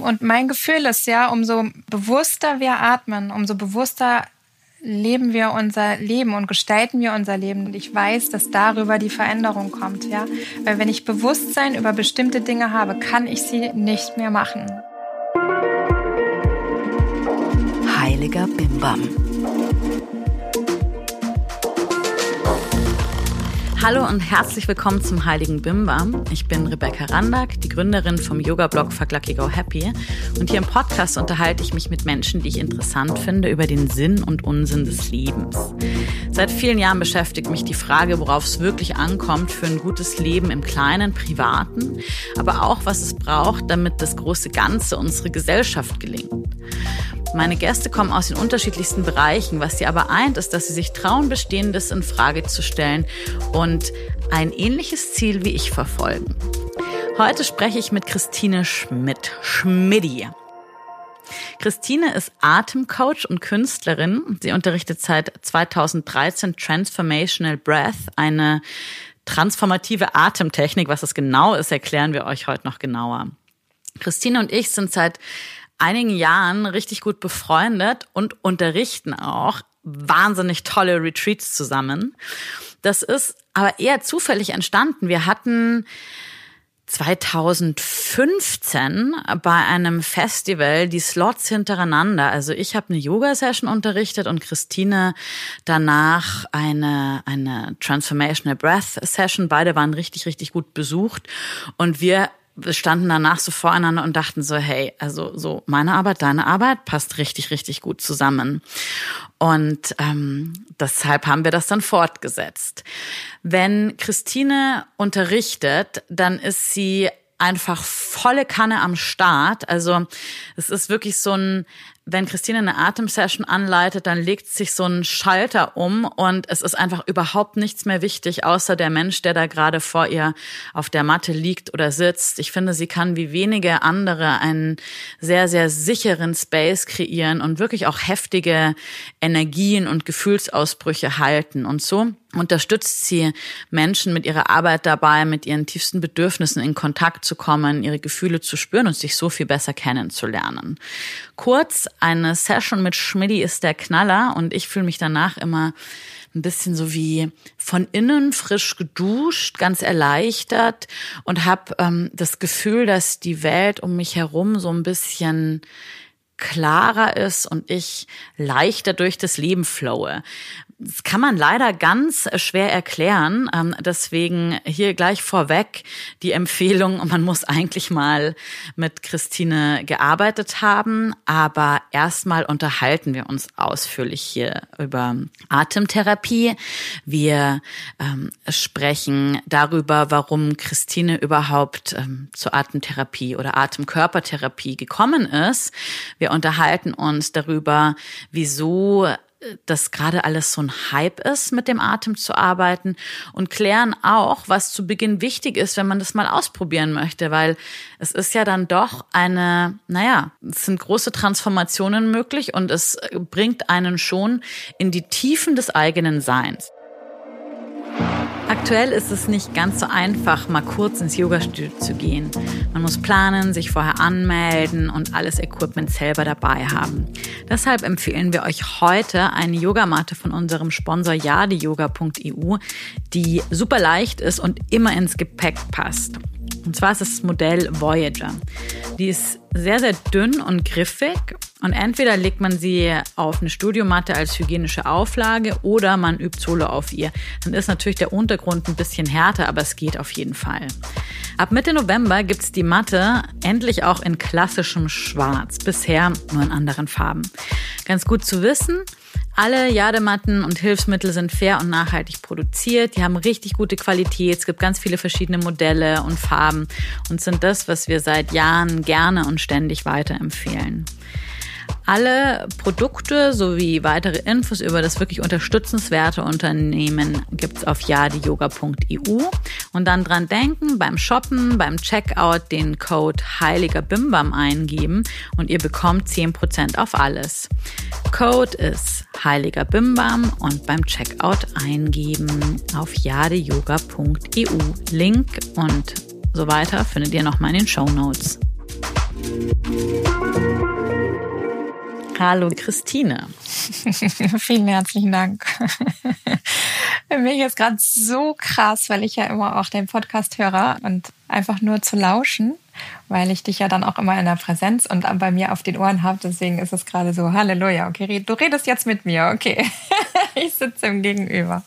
Und mein Gefühl ist ja, umso bewusster wir atmen, umso bewusster leben wir unser Leben und gestalten wir unser Leben. Und ich weiß, dass darüber die Veränderung kommt, ja. Weil wenn ich Bewusstsein über bestimmte Dinge habe, kann ich sie nicht mehr machen. Heiliger Bimbam. Hallo und herzlich willkommen zum Heiligen Bimbam. Ich bin Rebecca Randack, die Gründerin vom Yoga-Blog Fuck Lucky Go Happy. Und hier im Podcast unterhalte ich mich mit Menschen, die ich interessant finde, über den Sinn und Unsinn des Lebens. Seit vielen Jahren beschäftigt mich die Frage, worauf es wirklich ankommt für ein gutes Leben im kleinen, privaten, aber auch, was es braucht, damit das große Ganze, unsere Gesellschaft gelingt. Meine Gäste kommen aus den unterschiedlichsten Bereichen. Was sie aber eint, ist, dass sie sich trauen, Bestehendes in Frage zu stellen und ein ähnliches Ziel wie ich verfolgen. Heute spreche ich mit Christine Schmidt. Schmidti. Christine ist Atemcoach und Künstlerin. Sie unterrichtet seit 2013 Transformational Breath, eine transformative Atemtechnik. Was das genau ist, erklären wir euch heute noch genauer. Christine und ich sind seit einigen Jahren richtig gut befreundet und unterrichten auch wahnsinnig tolle Retreats zusammen. Das ist aber eher zufällig entstanden. Wir hatten 2015 bei einem Festival die Slots hintereinander. Also ich habe eine Yoga-Session unterrichtet und Christine danach eine, eine Transformational Breath Session. Beide waren richtig, richtig gut besucht. Und wir wir standen danach so voreinander und dachten so, hey, also so meine Arbeit, deine Arbeit passt richtig, richtig gut zusammen. Und ähm, deshalb haben wir das dann fortgesetzt. Wenn Christine unterrichtet, dann ist sie einfach volle Kanne am Start. Also es ist wirklich so ein wenn Christine eine Atemsession anleitet, dann legt sich so ein Schalter um und es ist einfach überhaupt nichts mehr wichtig, außer der Mensch, der da gerade vor ihr auf der Matte liegt oder sitzt. Ich finde, sie kann wie wenige andere einen sehr, sehr sicheren Space kreieren und wirklich auch heftige Energien und Gefühlsausbrüche halten. Und so unterstützt sie Menschen mit ihrer Arbeit dabei, mit ihren tiefsten Bedürfnissen in Kontakt zu kommen, ihre Gefühle zu spüren und sich so viel besser kennenzulernen. Kurz, eine Session mit Schmidti ist der Knaller und ich fühle mich danach immer ein bisschen so wie von innen frisch geduscht, ganz erleichtert und habe ähm, das Gefühl, dass die Welt um mich herum so ein bisschen klarer ist und ich leichter durch das Leben flowe. Das kann man leider ganz schwer erklären. Ähm, deswegen hier gleich vorweg die Empfehlung, man muss eigentlich mal mit Christine gearbeitet haben. Aber erstmal unterhalten wir uns ausführlich hier über Atemtherapie. Wir ähm, sprechen darüber, warum Christine überhaupt ähm, zur Atemtherapie oder Atemkörpertherapie gekommen ist. Wir unterhalten uns darüber, wieso dass gerade alles so ein Hype ist, mit dem Atem zu arbeiten und klären auch, was zu Beginn wichtig ist, wenn man das mal ausprobieren möchte, weil es ist ja dann doch eine, naja, es sind große Transformationen möglich und es bringt einen schon in die Tiefen des eigenen Seins. Aktuell ist es nicht ganz so einfach, mal kurz ins Yogastudio zu gehen. Man muss planen, sich vorher anmelden und alles Equipment selber dabei haben. Deshalb empfehlen wir euch heute eine Yogamatte von unserem Sponsor yadeyoga.eu, die super leicht ist und immer ins Gepäck passt. Und zwar ist es das Modell Voyager. Die ist sehr, sehr dünn und griffig und entweder legt man sie auf eine Studiomatte als hygienische Auflage oder man übt Solo auf ihr. Dann ist natürlich der Untergrund ein bisschen härter, aber es geht auf jeden Fall. Ab Mitte November gibt's die Matte endlich auch in klassischem Schwarz, bisher nur in anderen Farben. Ganz gut zu wissen, alle Jadematten und Hilfsmittel sind fair und nachhaltig produziert. Die haben richtig gute Qualität. Es gibt ganz viele verschiedene Modelle und Farben und sind das, was wir seit Jahren gerne und ständig weiterempfehlen. Alle Produkte sowie weitere Infos über das wirklich unterstützenswerte Unternehmen gibt's auf jadiyoga.eu. Und dann dran denken, beim Shoppen, beim Checkout den Code Heiliger Bimbam eingeben und ihr bekommt 10% auf alles. Code ist Heiliger Bimbam und beim Checkout eingeben auf jadeyoga.eu. Link und so weiter findet ihr nochmal in den Show Notes. Música Hallo Christine. Vielen herzlichen Dank. Für mich ist gerade so krass, weil ich ja immer auch den Podcast höre und einfach nur zu lauschen, weil ich dich ja dann auch immer in der Präsenz und bei mir auf den Ohren habe. Deswegen ist es gerade so, Halleluja, okay, du redest jetzt mit mir, okay. Ich sitze im Gegenüber.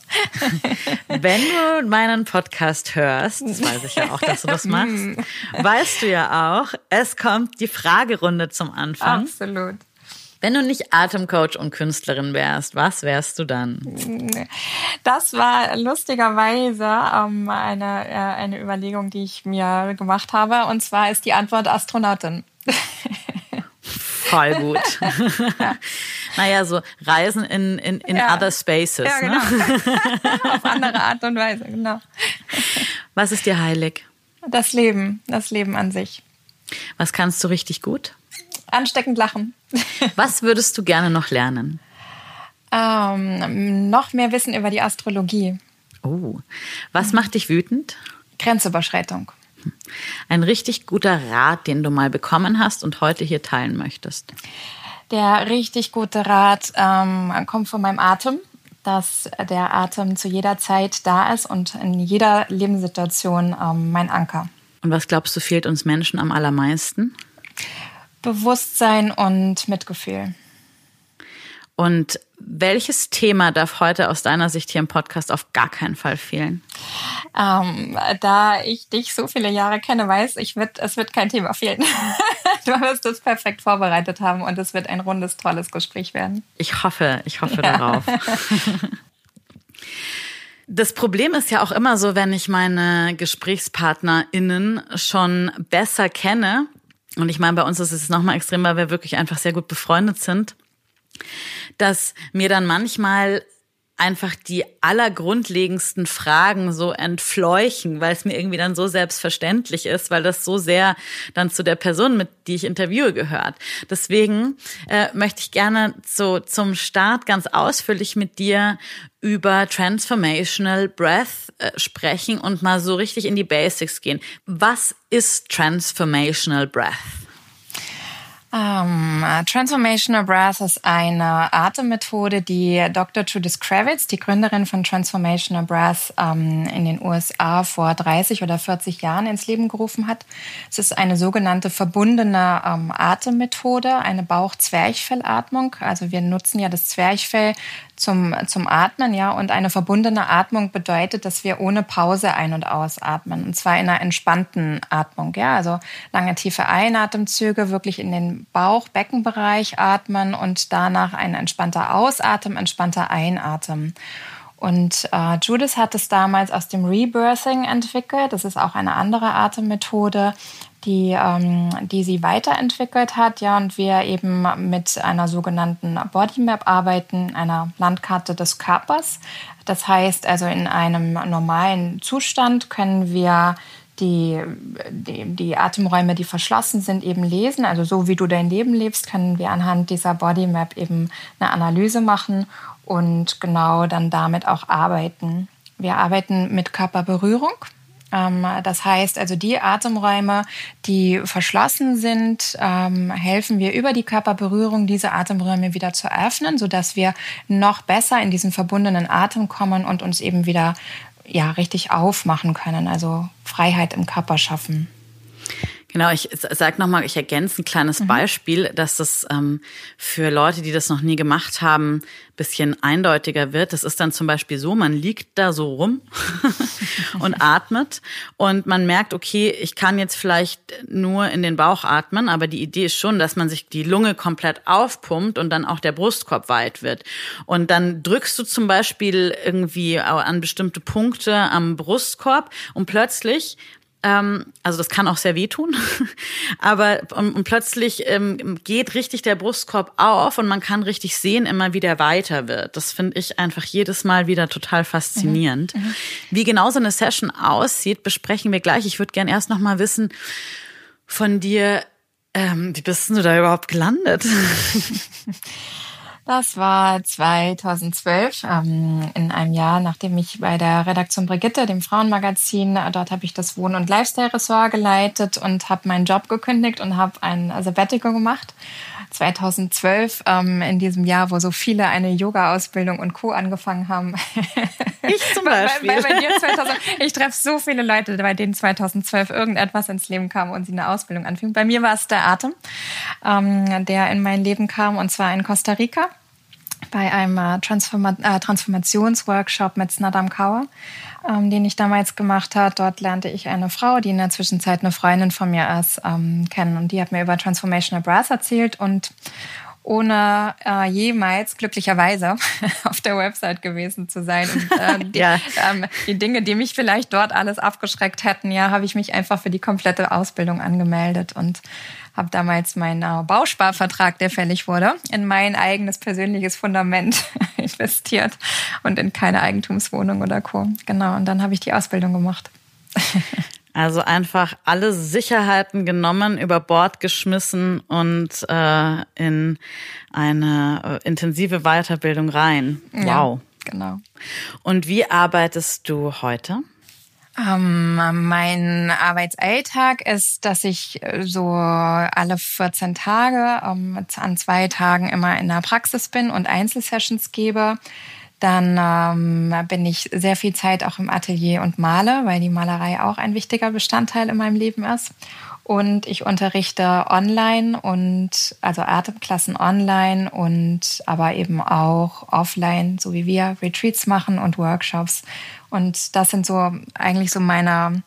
Wenn du meinen Podcast hörst, das weiß ich ja auch, dass du das machst, weißt du ja auch, es kommt die Fragerunde zum Anfang. Absolut. Wenn du nicht Atemcoach und Künstlerin wärst, was wärst du dann? Das war lustigerweise ähm, eine, äh, eine Überlegung, die ich mir gemacht habe. Und zwar ist die Antwort Astronautin. Voll gut. ja. Naja, so Reisen in, in, in ja. other spaces. Ja, genau. Ne? Auf andere Art und Weise, genau. Was ist dir heilig? Das Leben, das Leben an sich. Was kannst du richtig gut? Ansteckend lachen. Was würdest du gerne noch lernen? Ähm, noch mehr Wissen über die Astrologie. Oh, was macht dich wütend? Grenzüberschreitung. Ein richtig guter Rat, den du mal bekommen hast und heute hier teilen möchtest. Der richtig gute Rat ähm, kommt von meinem Atem, dass der Atem zu jeder Zeit da ist und in jeder Lebenssituation ähm, mein Anker. Und was glaubst du fehlt uns Menschen am allermeisten? Bewusstsein und Mitgefühl. Und welches Thema darf heute aus deiner Sicht hier im Podcast auf gar keinen Fall fehlen? Ähm, da ich dich so viele Jahre kenne, weiß ich, wird, es wird kein Thema fehlen. du wirst es perfekt vorbereitet haben und es wird ein rundes, tolles Gespräch werden. Ich hoffe, ich hoffe ja. darauf. Das Problem ist ja auch immer so, wenn ich meine GesprächspartnerInnen schon besser kenne, und ich meine, bei uns ist es nochmal extrem, weil wir wirklich einfach sehr gut befreundet sind, dass mir dann manchmal einfach die allergrundlegendsten Fragen so entfleuchen, weil es mir irgendwie dann so selbstverständlich ist, weil das so sehr dann zu der Person, mit die ich interviewe, gehört. Deswegen äh, möchte ich gerne so zum Start ganz ausführlich mit dir über Transformational Breath äh, sprechen und mal so richtig in die Basics gehen. Was ist Transformational Breath? Um, ähm, Transformational Breath ist eine Atemmethode, die Dr. Judith Kravitz, die Gründerin von Transformational Breath, um, ähm, in den USA vor 30 oder 40 Jahren ins Leben gerufen hat. Es ist eine sogenannte verbundene um, ähm, Atemmethode, eine Bauch-Zwerchfellatmung. Also wir nutzen ja das Zwerchfell zum, zum Atmen, ja. Und eine verbundene Atmung bedeutet, dass wir ohne Pause ein- und ausatmen. Und zwar in einer entspannten Atmung, ja. Also lange tiefe Einatemzüge, wirklich in den Bauch-Beckenbereich atmen und danach ein entspannter Ausatmen, entspannter Einatmen. Und äh, Judith hat es damals aus dem Rebirthing entwickelt. Das ist auch eine andere Atemmethode, die, ähm, die sie weiterentwickelt hat, ja, und wir eben mit einer sogenannten Bodymap arbeiten, einer Landkarte des Körpers. Das heißt also, in einem normalen Zustand können wir die, die, die Atemräume, die verschlossen sind, eben lesen. Also so wie du dein Leben lebst, können wir anhand dieser Bodymap eben eine Analyse machen und genau dann damit auch arbeiten. Wir arbeiten mit Körperberührung. Ähm, das heißt also, die Atemräume, die verschlossen sind, ähm, helfen wir über die Körperberührung, diese Atemräume wieder zu öffnen, sodass wir noch besser in diesen verbundenen Atem kommen und uns eben wieder ja, richtig aufmachen können, also Freiheit im Körper schaffen. Genau, ich sag nochmal, ich ergänze ein kleines mhm. Beispiel, dass das ähm, für Leute, die das noch nie gemacht haben, bisschen eindeutiger wird. Das ist dann zum Beispiel so, man liegt da so rum und atmet und man merkt, okay, ich kann jetzt vielleicht nur in den Bauch atmen, aber die Idee ist schon, dass man sich die Lunge komplett aufpumpt und dann auch der Brustkorb weit wird. Und dann drückst du zum Beispiel irgendwie an bestimmte Punkte am Brustkorb und plötzlich also das kann auch sehr wehtun, aber und, und plötzlich ähm, geht richtig der Brustkorb auf und man kann richtig sehen, immer wie der weiter wird. Das finde ich einfach jedes Mal wieder total faszinierend. Mhm. Mhm. Wie genau so eine Session aussieht, besprechen wir gleich. Ich würde gern erst noch mal wissen von dir, ähm, wie bist du da überhaupt gelandet? Das war 2012, ähm, in einem Jahr, nachdem ich bei der Redaktion Brigitte, dem Frauenmagazin, dort habe ich das Wohn- und Lifestyle-Ressort geleitet und habe meinen Job gekündigt und habe ein Sabbatical gemacht. 2012, ähm, in diesem Jahr, wo so viele eine Yoga-Ausbildung und Co. angefangen haben. Ich zum Beispiel. bei, bei, bei dir 2000, ich treffe so viele Leute, bei denen 2012 irgendetwas ins Leben kam und sie eine Ausbildung anfing. Bei mir war es der Atem, ähm, der in mein Leben kam und zwar in Costa Rica bei einem äh, Transforma äh, Transformationsworkshop mit Snadam Kaur, ähm, den ich damals gemacht habe. Dort lernte ich eine Frau, die in der Zwischenzeit eine Freundin von mir ist, ähm, kennen. Und die hat mir über Transformational Brass erzählt und ohne äh, jemals glücklicherweise auf der Website gewesen zu sein. Und äh, die, ja. ähm, die Dinge, die mich vielleicht dort alles abgeschreckt hätten, ja, habe ich mich einfach für die komplette Ausbildung angemeldet und habe damals meinen äh, Bausparvertrag, der fällig wurde, in mein eigenes persönliches Fundament investiert und in keine Eigentumswohnung oder Co. Genau, und dann habe ich die Ausbildung gemacht. Also einfach alle Sicherheiten genommen, über Bord geschmissen und äh, in eine äh, intensive Weiterbildung rein. Wow. Ja, genau. Und wie arbeitest du heute? Ähm, mein Arbeitsalltag ist, dass ich äh, so alle 14 Tage ähm, an zwei Tagen immer in der Praxis bin und Einzelsessions gebe. Dann ähm, bin ich sehr viel Zeit auch im Atelier und male, weil die Malerei auch ein wichtiger Bestandteil in meinem Leben ist. Und ich unterrichte online und also Atemklassen online und aber eben auch offline, so wie wir Retreats machen und Workshops. Und das sind so eigentlich so meine,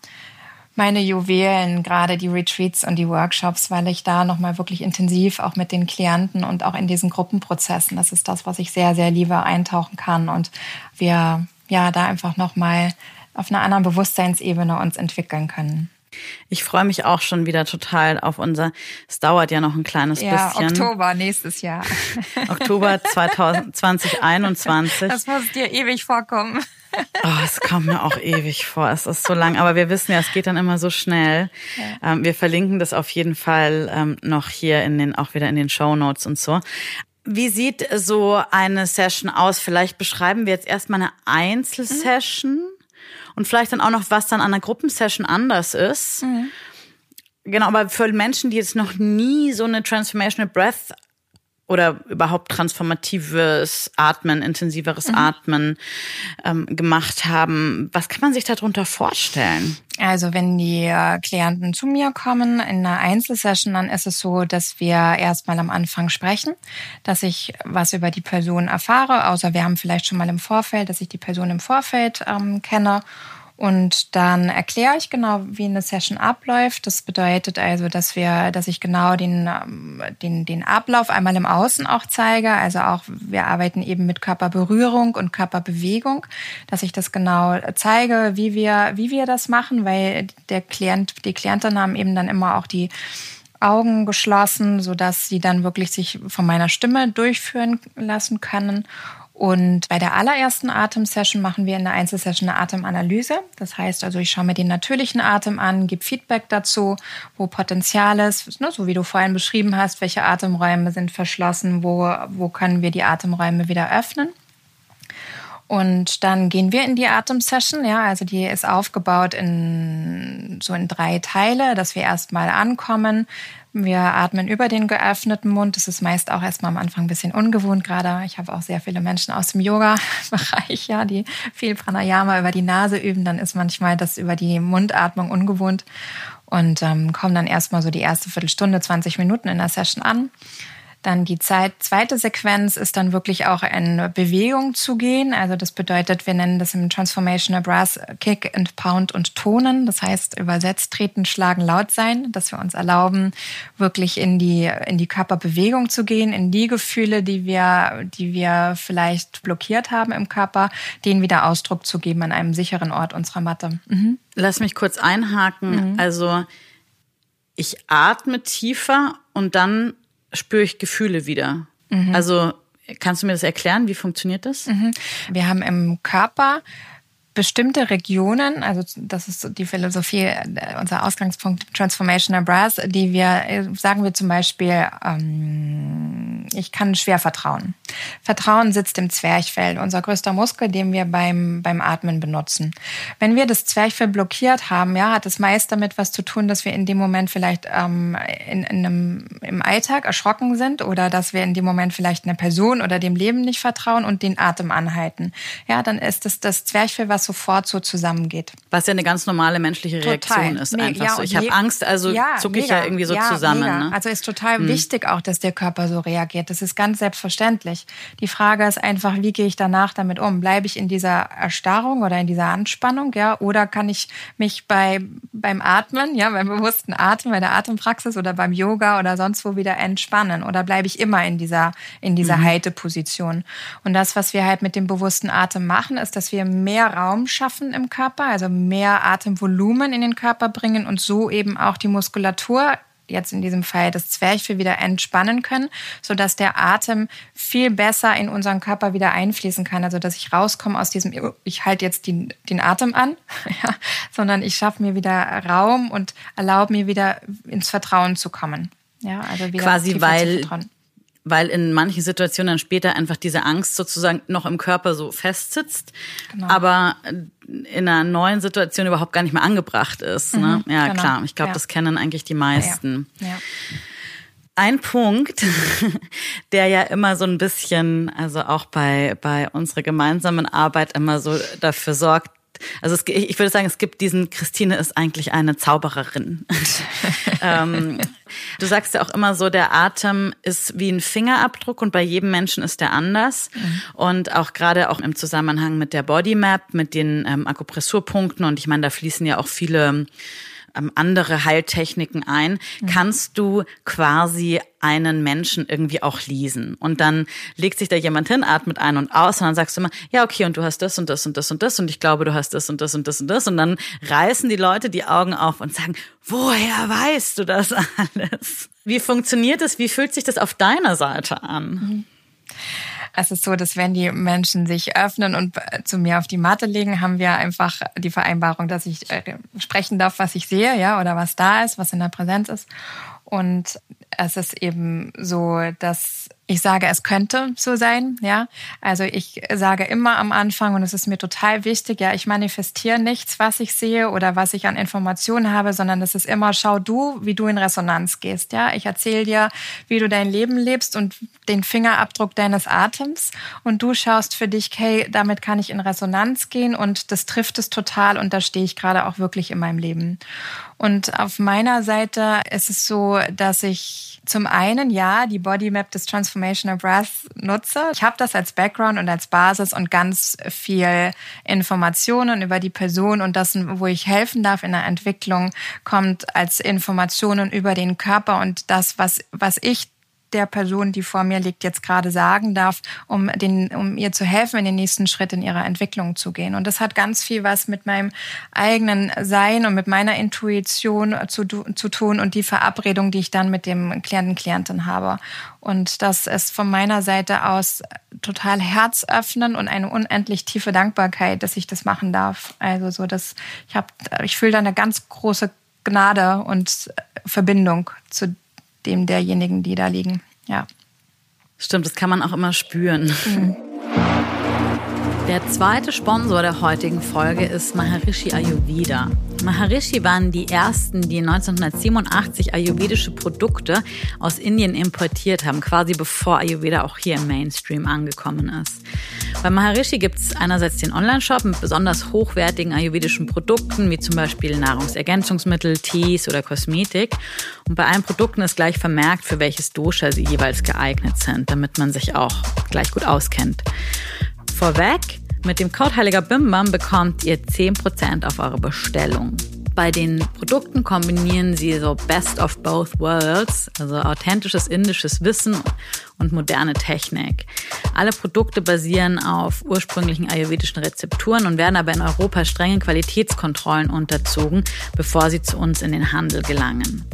meine Juwelen, gerade die Retreats und die Workshops, weil ich da nochmal wirklich intensiv auch mit den Klienten und auch in diesen Gruppenprozessen, das ist das, was ich sehr, sehr liebe, eintauchen kann und wir ja da einfach nochmal auf einer anderen Bewusstseinsebene uns entwickeln können. Ich freue mich auch schon wieder total auf unser, es dauert ja noch ein kleines ja, bisschen. Oktober nächstes Jahr. Oktober 2021. Das muss dir ewig vorkommen. Oh, es kommt mir auch ewig vor. Es ist so lang, aber wir wissen ja, es geht dann immer so schnell. Ja. Ähm, wir verlinken das auf jeden Fall ähm, noch hier in den, auch wieder in den Show Notes und so. Wie sieht so eine Session aus? Vielleicht beschreiben wir jetzt erstmal eine Einzelsession. Mhm und vielleicht dann auch noch, was dann an einer Gruppensession anders ist. Mhm. Genau, aber für Menschen, die jetzt noch nie so eine Transformational Breath oder überhaupt transformatives Atmen, intensiveres mhm. Atmen ähm, gemacht haben. Was kann man sich darunter vorstellen? Also wenn die äh, Klienten zu mir kommen in einer Einzelsession, dann ist es so, dass wir erstmal am Anfang sprechen, dass ich was über die Person erfahre, außer wir haben vielleicht schon mal im Vorfeld, dass ich die Person im Vorfeld ähm, kenne und dann erkläre ich genau, wie eine Session abläuft. Das bedeutet also, dass wir, dass ich genau den, ähm, den, den Ablauf einmal im Außen auch zeige. Also auch, wir arbeiten eben mit Körperberührung und Körperbewegung, dass ich das genau zeige, wie wir, wie wir das machen, weil der Klient, die Klienten haben eben dann immer auch die Augen geschlossen, so dass sie dann wirklich sich von meiner Stimme durchführen lassen können. Und bei der allerersten Atemsession machen wir in der Einzelsession eine Atemanalyse. Das heißt also, ich schaue mir den natürlichen Atem an, gebe Feedback dazu, wo Potenzial ist, ne, so wie du vorhin beschrieben hast, welche Atemräume sind verschlossen, wo, wo können wir die Atemräume wieder öffnen. Und dann gehen wir in die Atemsession. Ja, also die ist aufgebaut in so in drei Teile, dass wir erstmal ankommen, wir atmen über den geöffneten Mund. Das ist meist auch erstmal am Anfang ein bisschen ungewohnt. Gerade ich habe auch sehr viele Menschen aus dem Yoga-Bereich, ja, die viel Pranayama über die Nase üben. Dann ist manchmal das über die Mundatmung ungewohnt und ähm, kommen dann erstmal so die erste Viertelstunde, 20 Minuten in der Session an. Dann die Zeit, zweite Sequenz ist dann wirklich auch in Bewegung zu gehen. Also das bedeutet, wir nennen das im Transformational Brass Kick and Pound und Tonen. Das heißt übersetzt treten, schlagen, laut sein, dass wir uns erlauben, wirklich in die, in die Körperbewegung zu gehen, in die Gefühle, die wir, die wir vielleicht blockiert haben im Körper, denen wieder Ausdruck zu geben an einem sicheren Ort unserer Matte. Mhm. Lass mich kurz einhaken. Mhm. Also ich atme tiefer und dann spüre ich Gefühle wieder. Mhm. Also kannst du mir das erklären? Wie funktioniert das? Mhm. Wir haben im Körper bestimmte Regionen, also das ist die Philosophie, äh, unser Ausgangspunkt Transformational Brass, die wir, äh, sagen wir zum Beispiel, ähm, ich kann schwer vertrauen. Vertrauen sitzt im Zwerchfell, unser größter Muskel, den wir beim, beim Atmen benutzen. Wenn wir das Zwerchfell blockiert haben, ja, hat es meist damit was zu tun, dass wir in dem Moment vielleicht ähm, in, in einem, im Alltag erschrocken sind oder dass wir in dem Moment vielleicht einer Person oder dem Leben nicht vertrauen und den Atem anhalten. Ja, dann ist es das Zwerchfell, was sofort so zusammengeht. Was ja eine ganz normale menschliche Reaktion total. ist. Einfach ja, so. Ich habe Angst, also ja, zucke ich ja irgendwie so ja, zusammen. Ne? Also ist total hm. wichtig auch, dass der Körper so reagiert. Das ist ganz selbstverständlich. Die Frage ist einfach, wie gehe ich danach damit um? Bleibe ich in dieser Erstarrung oder in dieser Anspannung, ja? Oder kann ich mich bei, beim Atmen, ja, beim bewussten Atmen, bei der Atempraxis oder beim Yoga oder sonst wo wieder entspannen? Oder bleibe ich immer in dieser, in dieser mhm. Halteposition? Und das, was wir halt mit dem bewussten Atem machen, ist, dass wir mehr Raum schaffen im Körper, also mehr Atemvolumen in den Körper bringen und so eben auch die Muskulatur jetzt in diesem Fall das Zwerchfell wieder entspannen können, so dass der Atem viel besser in unseren Körper wieder einfließen kann. Also dass ich rauskomme aus diesem, ich halte jetzt den, den Atem an, ja, sondern ich schaffe mir wieder Raum und erlaube mir wieder ins Vertrauen zu kommen. Ja, also wieder quasi weil weil in manchen Situationen dann später einfach diese Angst sozusagen noch im Körper so festsitzt, genau. aber in einer neuen Situation überhaupt gar nicht mehr angebracht ist. Ne? Mhm, ja, genau. klar. Ich glaube, ja. das kennen eigentlich die meisten. Ja, ja. Ein Punkt, der ja immer so ein bisschen, also auch bei, bei unserer gemeinsamen Arbeit immer so dafür sorgt, also es, ich würde sagen, es gibt diesen, Christine ist eigentlich eine Zaubererin. ähm, du sagst ja auch immer so, der Atem ist wie ein Fingerabdruck und bei jedem Menschen ist der anders. Mhm. Und auch gerade auch im Zusammenhang mit der Bodymap, mit den ähm, Akupressurpunkten und ich meine, da fließen ja auch viele andere Heiltechniken ein, mhm. kannst du quasi einen Menschen irgendwie auch lesen. Und dann legt sich da jemand hin, atmet ein und aus und dann sagst du immer, ja, okay, und du hast das und das und das und das und ich glaube, du hast das und das und das und das. Und dann reißen die Leute die Augen auf und sagen, woher weißt du das alles? Wie funktioniert das? Wie fühlt sich das auf deiner Seite an? Mhm. Es ist so, dass wenn die Menschen sich öffnen und zu mir auf die Matte legen, haben wir einfach die Vereinbarung, dass ich äh, sprechen darf, was ich sehe, ja, oder was da ist, was in der Präsenz ist. Und es ist eben so, dass ich sage, es könnte so sein, ja. Also ich sage immer am Anfang, und es ist mir total wichtig, ja, ich manifestiere nichts, was ich sehe oder was ich an Informationen habe, sondern es ist immer, schau du, wie du in Resonanz gehst, ja. Ich erzähle dir, wie du dein Leben lebst und den Fingerabdruck deines Atems und du schaust für dich, hey, damit kann ich in Resonanz gehen und das trifft es total und da stehe ich gerade auch wirklich in meinem Leben. Und auf meiner Seite ist es so, dass ich zum einen ja die Bodymap des Transformational Breath nutze. Ich habe das als Background und als Basis und ganz viel Informationen über die Person und das, wo ich helfen darf in der Entwicklung, kommt als Informationen über den Körper und das, was, was ich der Person, die vor mir liegt, jetzt gerade sagen darf, um, den, um ihr zu helfen, in den nächsten Schritt in ihrer Entwicklung zu gehen. Und das hat ganz viel was mit meinem eigenen Sein und mit meiner Intuition zu, zu tun und die Verabredung, die ich dann mit dem Klienten, Klientin habe. Und das ist von meiner Seite aus total herzöffnen und eine unendlich tiefe Dankbarkeit, dass ich das machen darf. Also so, dass ich habe, ich fühle da eine ganz große Gnade und Verbindung zu dem derjenigen, die da liegen. Ja. Stimmt, das kann man auch immer spüren. Mhm. Der zweite Sponsor der heutigen Folge ist Maharishi Ayurveda. Maharishi waren die ersten, die 1987 ayurvedische Produkte aus Indien importiert haben, quasi bevor Ayurveda auch hier im Mainstream angekommen ist. Bei Maharishi gibt es einerseits den Online-Shop mit besonders hochwertigen ayurvedischen Produkten, wie zum Beispiel Nahrungsergänzungsmittel, Tees oder Kosmetik. Und bei allen Produkten ist gleich vermerkt, für welches Dosha sie jeweils geeignet sind, damit man sich auch gleich gut auskennt. Vorweg, mit dem Code Heiliger Bimbam bekommt ihr 10% auf eure Bestellung. Bei den Produkten kombinieren sie so Best of Both Worlds, also authentisches indisches Wissen und moderne Technik. Alle Produkte basieren auf ursprünglichen ayurvedischen Rezepturen und werden aber in Europa strengen Qualitätskontrollen unterzogen, bevor sie zu uns in den Handel gelangen.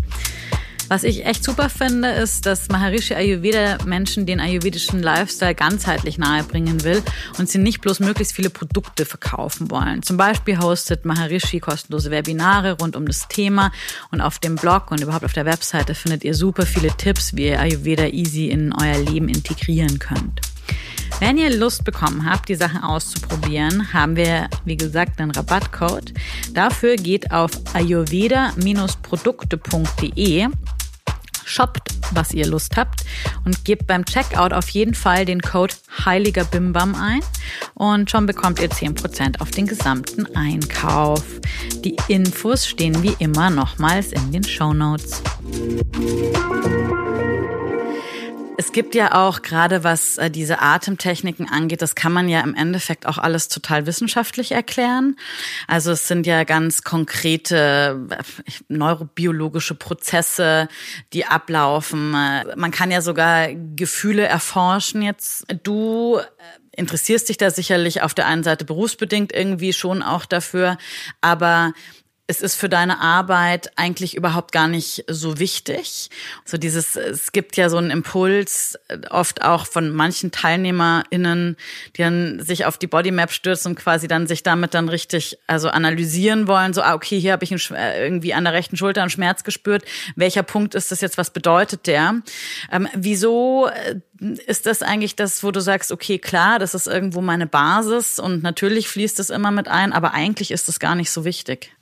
Was ich echt super finde, ist, dass Maharishi Ayurveda Menschen den ayurvedischen Lifestyle ganzheitlich nahebringen will und sie nicht bloß möglichst viele Produkte verkaufen wollen. Zum Beispiel hostet Maharishi kostenlose Webinare rund um das Thema und auf dem Blog und überhaupt auf der Webseite findet ihr super viele Tipps, wie ihr Ayurveda easy in euer Leben integrieren könnt. Wenn ihr Lust bekommen habt, die Sachen auszuprobieren, haben wir, wie gesagt, einen Rabattcode. Dafür geht auf ayurveda-produkte.de shoppt, was ihr Lust habt und gebt beim Checkout auf jeden Fall den Code Heiliger Bimbam ein und schon bekommt ihr 10% auf den gesamten Einkauf. Die Infos stehen wie immer nochmals in den Show Notes. Es gibt ja auch gerade was äh, diese Atemtechniken angeht, das kann man ja im Endeffekt auch alles total wissenschaftlich erklären. Also es sind ja ganz konkrete äh, neurobiologische Prozesse, die ablaufen. Äh, man kann ja sogar Gefühle erforschen. Jetzt du interessierst dich da sicherlich auf der einen Seite berufsbedingt irgendwie schon auch dafür, aber es ist für deine Arbeit eigentlich überhaupt gar nicht so wichtig. So dieses, es gibt ja so einen Impuls, äh, oft auch von manchen TeilnehmerInnen, die dann sich auf die Bodymap stürzen und quasi dann sich damit dann richtig, also analysieren wollen, so, ah, okay, hier habe ich einen, äh, irgendwie an der rechten Schulter einen Schmerz gespürt. Welcher Punkt ist das jetzt? Was bedeutet der? Ähm, wieso äh, ist das eigentlich das, wo du sagst, okay, klar, das ist irgendwo meine Basis und natürlich fließt es immer mit ein, aber eigentlich ist es gar nicht so wichtig.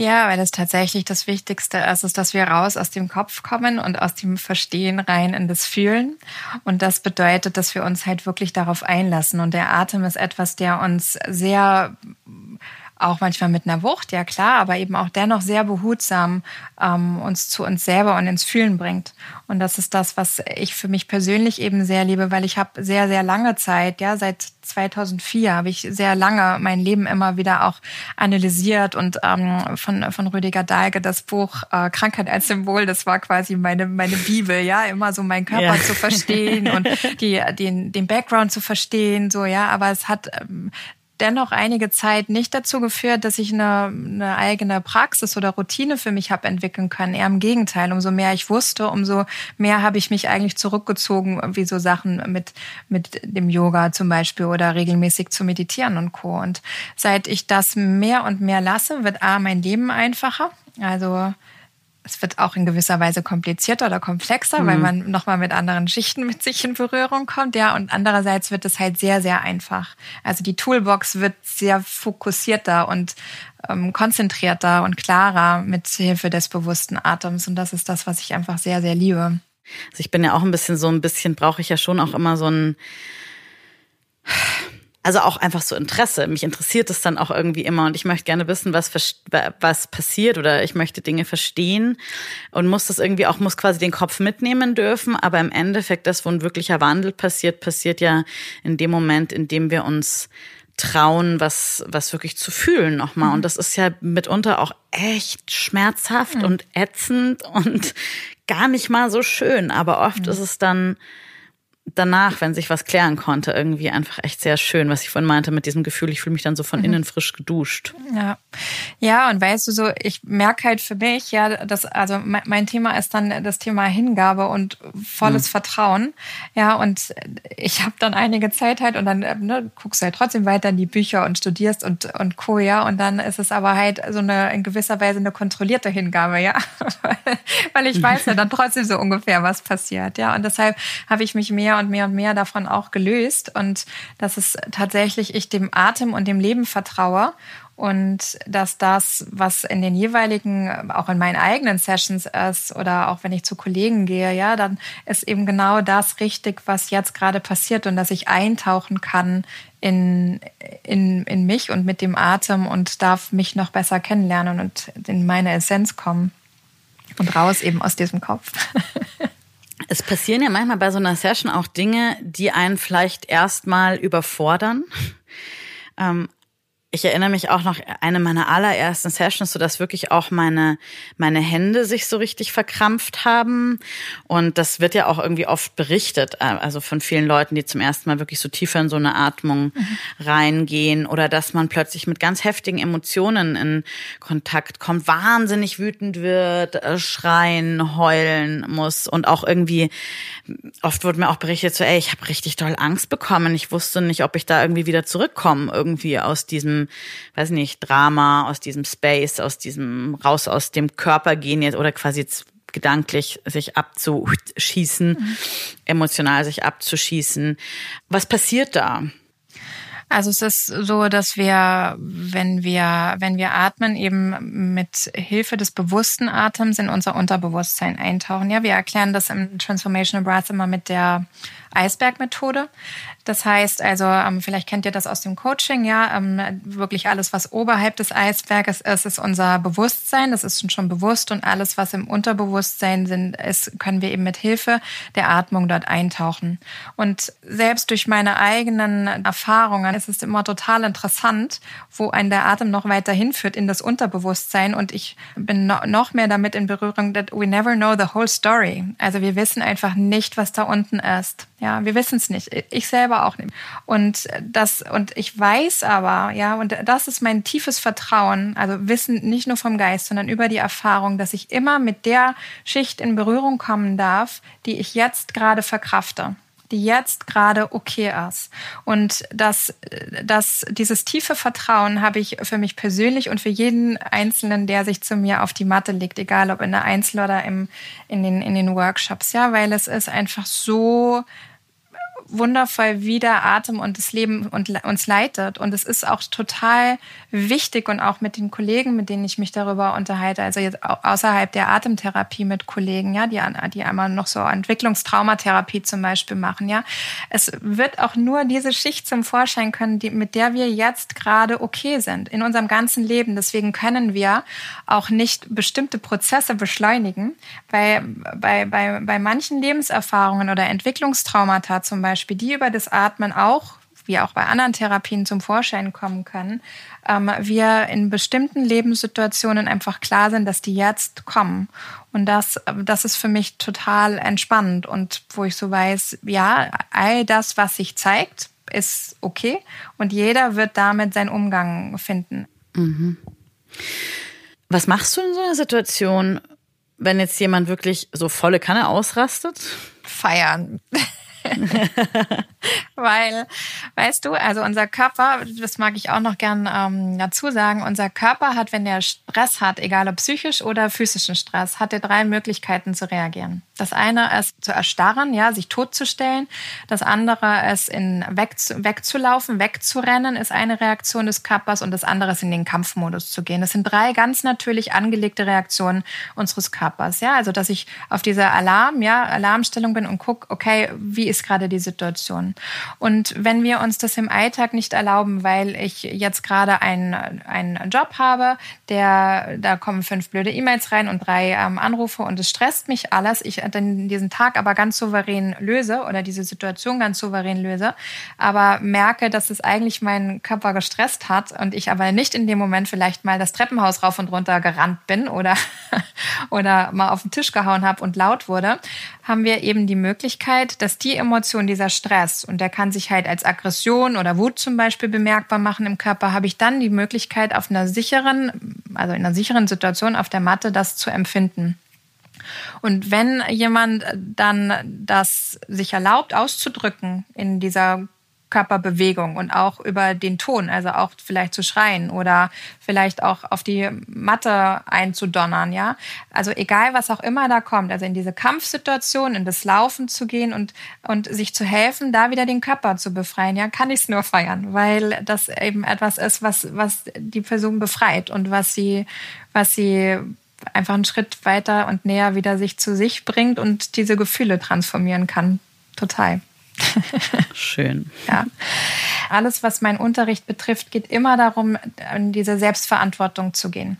Ja, weil es tatsächlich das Wichtigste ist, ist, dass wir raus aus dem Kopf kommen und aus dem Verstehen rein in das Fühlen. Und das bedeutet, dass wir uns halt wirklich darauf einlassen. Und der Atem ist etwas, der uns sehr auch manchmal mit einer Wucht, ja klar, aber eben auch dennoch sehr behutsam ähm, uns zu uns selber und ins Fühlen bringt. Und das ist das, was ich für mich persönlich eben sehr liebe, weil ich habe sehr, sehr lange Zeit, ja, seit 2004 habe ich sehr lange mein Leben immer wieder auch analysiert und ähm, von, von Rüdiger Dahlke das Buch äh, Krankheit als Symbol, das war quasi meine, meine Bibel, ja, immer so meinen Körper ja. zu verstehen und die, den, den Background zu verstehen, so, ja, aber es hat ähm, dennoch einige Zeit nicht dazu geführt, dass ich eine, eine eigene Praxis oder Routine für mich habe entwickeln können. Eher im Gegenteil. Umso mehr ich wusste, umso mehr habe ich mich eigentlich zurückgezogen, wie so Sachen mit, mit dem Yoga zum Beispiel oder regelmäßig zu meditieren und Co. Und seit ich das mehr und mehr lasse, wird A, mein Leben einfacher. Also es wird auch in gewisser Weise komplizierter oder komplexer, mhm. weil man nochmal mit anderen Schichten mit sich in Berührung kommt, ja. Und andererseits wird es halt sehr, sehr einfach. Also die Toolbox wird sehr fokussierter und ähm, konzentrierter und klarer mit Hilfe des bewussten Atems. Und das ist das, was ich einfach sehr, sehr liebe. Also ich bin ja auch ein bisschen so ein bisschen, brauche ich ja schon auch immer so ein also auch einfach so Interesse. Mich interessiert es dann auch irgendwie immer und ich möchte gerne wissen, was, was passiert oder ich möchte Dinge verstehen und muss das irgendwie auch, muss quasi den Kopf mitnehmen dürfen. Aber im Endeffekt, das, wo ein wirklicher Wandel passiert, passiert ja in dem Moment, in dem wir uns trauen, was, was wirklich zu fühlen nochmal. Mhm. Und das ist ja mitunter auch echt schmerzhaft mhm. und ätzend und gar nicht mal so schön. Aber oft mhm. ist es dann, danach, wenn sich was klären konnte, irgendwie einfach echt sehr schön, was ich vorhin meinte mit diesem Gefühl, ich fühle mich dann so von mhm. innen frisch geduscht. Ja. Ja, und weißt du so, ich merke halt für mich, ja, dass, also mein Thema ist dann das Thema Hingabe und volles mhm. Vertrauen. Ja, und ich habe dann einige Zeit halt und dann ne, guckst du halt trotzdem weiter in die Bücher und studierst und, und Co, ja. Und dann ist es aber halt so eine in gewisser Weise eine kontrollierte Hingabe, ja. Weil ich weiß ja dann trotzdem so ungefähr, was passiert, ja. Und deshalb habe ich mich mehr und mehr und mehr davon auch gelöst und dass es tatsächlich ich dem Atem und dem Leben vertraue und dass das, was in den jeweiligen, auch in meinen eigenen Sessions ist oder auch wenn ich zu Kollegen gehe, ja, dann ist eben genau das richtig, was jetzt gerade passiert und dass ich eintauchen kann in, in, in mich und mit dem Atem und darf mich noch besser kennenlernen und in meine Essenz kommen und raus eben aus diesem Kopf. Es passieren ja manchmal bei so einer Session auch Dinge, die einen vielleicht erstmal überfordern. Ähm, ich erinnere mich auch noch eine meiner allerersten Sessions, so dass wirklich auch meine meine Hände sich so richtig verkrampft haben. Und das wird ja auch irgendwie oft berichtet, äh, also von vielen Leuten, die zum ersten Mal wirklich so tiefer in so eine Atmung mhm. reingehen oder dass man plötzlich mit ganz heftigen Emotionen in Kontakt kommt, wahnsinnig wütend wird, äh, schreien, heulen muss. Und auch irgendwie oft wurde mir auch berichtet so, ey, ich habe richtig doll Angst bekommen, ich wusste nicht, ob ich da irgendwie wieder zurückkomme irgendwie aus diesem weiß nicht, Drama, aus diesem Space, aus diesem raus aus dem Körper gehen jetzt oder quasi jetzt gedanklich sich abzuschießen, mhm. emotional sich abzuschießen. Was passiert da? Also es ist so, dass wir, wenn wir, wenn wir atmen, eben mit Hilfe des bewussten Atems in unser Unterbewusstsein eintauchen. Ja, wir erklären das im Transformational Breath immer mit der Eisbergmethode. Das heißt also, ähm, vielleicht kennt ihr das aus dem Coaching, ja, ähm, wirklich alles, was oberhalb des Eisberges ist, ist unser Bewusstsein. Das ist schon bewusst und alles, was im Unterbewusstsein sind, ist, können wir eben mit Hilfe der Atmung dort eintauchen. Und selbst durch meine eigenen Erfahrungen ist es immer total interessant, wo ein der Atem noch weiter hinführt in das Unterbewusstsein. Und ich bin noch mehr damit in Berührung, that we never know the whole story. Also wir wissen einfach nicht, was da unten ist. Ja, wir wissen es nicht. Ich selber auch nicht. Und das, und ich weiß aber, ja, und das ist mein tiefes Vertrauen, also Wissen nicht nur vom Geist, sondern über die Erfahrung, dass ich immer mit der Schicht in Berührung kommen darf, die ich jetzt gerade verkrafte die jetzt gerade okay ist. Und das, das, dieses tiefe Vertrauen habe ich für mich persönlich und für jeden Einzelnen, der sich zu mir auf die Matte legt, egal ob in der Einzel- oder im, in, den, in den Workshops, ja, weil es ist einfach so wundervoll, wie der Atem und das Leben uns leitet. Und es ist auch total wichtig und auch mit den Kollegen, mit denen ich mich darüber unterhalte, also jetzt außerhalb der Atemtherapie mit Kollegen, ja, die, die einmal noch so Entwicklungstraumatherapie zum Beispiel machen, ja. Es wird auch nur diese Schicht zum Vorschein können, die, mit der wir jetzt gerade okay sind in unserem ganzen Leben. Deswegen können wir auch nicht bestimmte Prozesse beschleunigen, weil bei, bei, bei manchen Lebenserfahrungen oder Entwicklungstraumata zum Beispiel Beispiel, die über das Atmen auch, wie auch bei anderen Therapien zum Vorschein kommen können, ähm, wir in bestimmten Lebenssituationen einfach klar sind, dass die jetzt kommen. Und das, das ist für mich total entspannend und wo ich so weiß, ja, all das, was sich zeigt, ist okay und jeder wird damit seinen Umgang finden. Mhm. Was machst du in so einer Situation, wenn jetzt jemand wirklich so volle Kanne ausrastet? Feiern. Weil, weißt du, also unser Körper, das mag ich auch noch gern ähm, dazu sagen, unser Körper hat, wenn er Stress hat, egal ob psychisch oder physischen Stress, hat er drei Möglichkeiten zu reagieren. Das eine ist zu erstarren, ja, sich totzustellen. Das andere ist in wegzu, wegzulaufen, wegzurennen, ist eine Reaktion des Körpers und das andere ist in den Kampfmodus zu gehen. Das sind drei ganz natürlich angelegte Reaktionen unseres Körpers, ja, also dass ich auf dieser Alarm, ja, Alarmstellung bin und guck, okay, wie ist gerade die Situation? Und wenn wir uns das im Alltag nicht erlauben, weil ich jetzt gerade einen, einen Job habe, der, da kommen fünf blöde E-Mails rein und drei ähm, Anrufe und es stresst mich alles, ich dann diesen Tag aber ganz souverän löse oder diese Situation ganz souverän löse, aber merke, dass es eigentlich meinen Körper gestresst hat und ich aber nicht in dem Moment vielleicht mal das Treppenhaus rauf und runter gerannt bin oder, oder mal auf den Tisch gehauen habe und laut wurde, haben wir eben die Möglichkeit, dass die Emotion, dieser Stress, und der kann sich halt als Aggression oder Wut zum Beispiel bemerkbar machen im Körper, habe ich dann die Möglichkeit, auf einer sicheren, also in einer sicheren Situation auf der Matte das zu empfinden. Und wenn jemand dann das sich erlaubt auszudrücken in dieser Körperbewegung und auch über den Ton, also auch vielleicht zu schreien oder vielleicht auch auf die Matte einzudonnern, ja. Also egal, was auch immer da kommt, also in diese Kampfsituation, in das Laufen zu gehen und, und sich zu helfen, da wieder den Körper zu befreien, ja, kann ich es nur feiern, weil das eben etwas ist, was, was die Person befreit und was sie, was sie einfach einen Schritt weiter und näher wieder sich zu sich bringt und diese Gefühle transformieren kann. Total. Schön. ja. Alles, was meinen Unterricht betrifft, geht immer darum, in diese Selbstverantwortung zu gehen.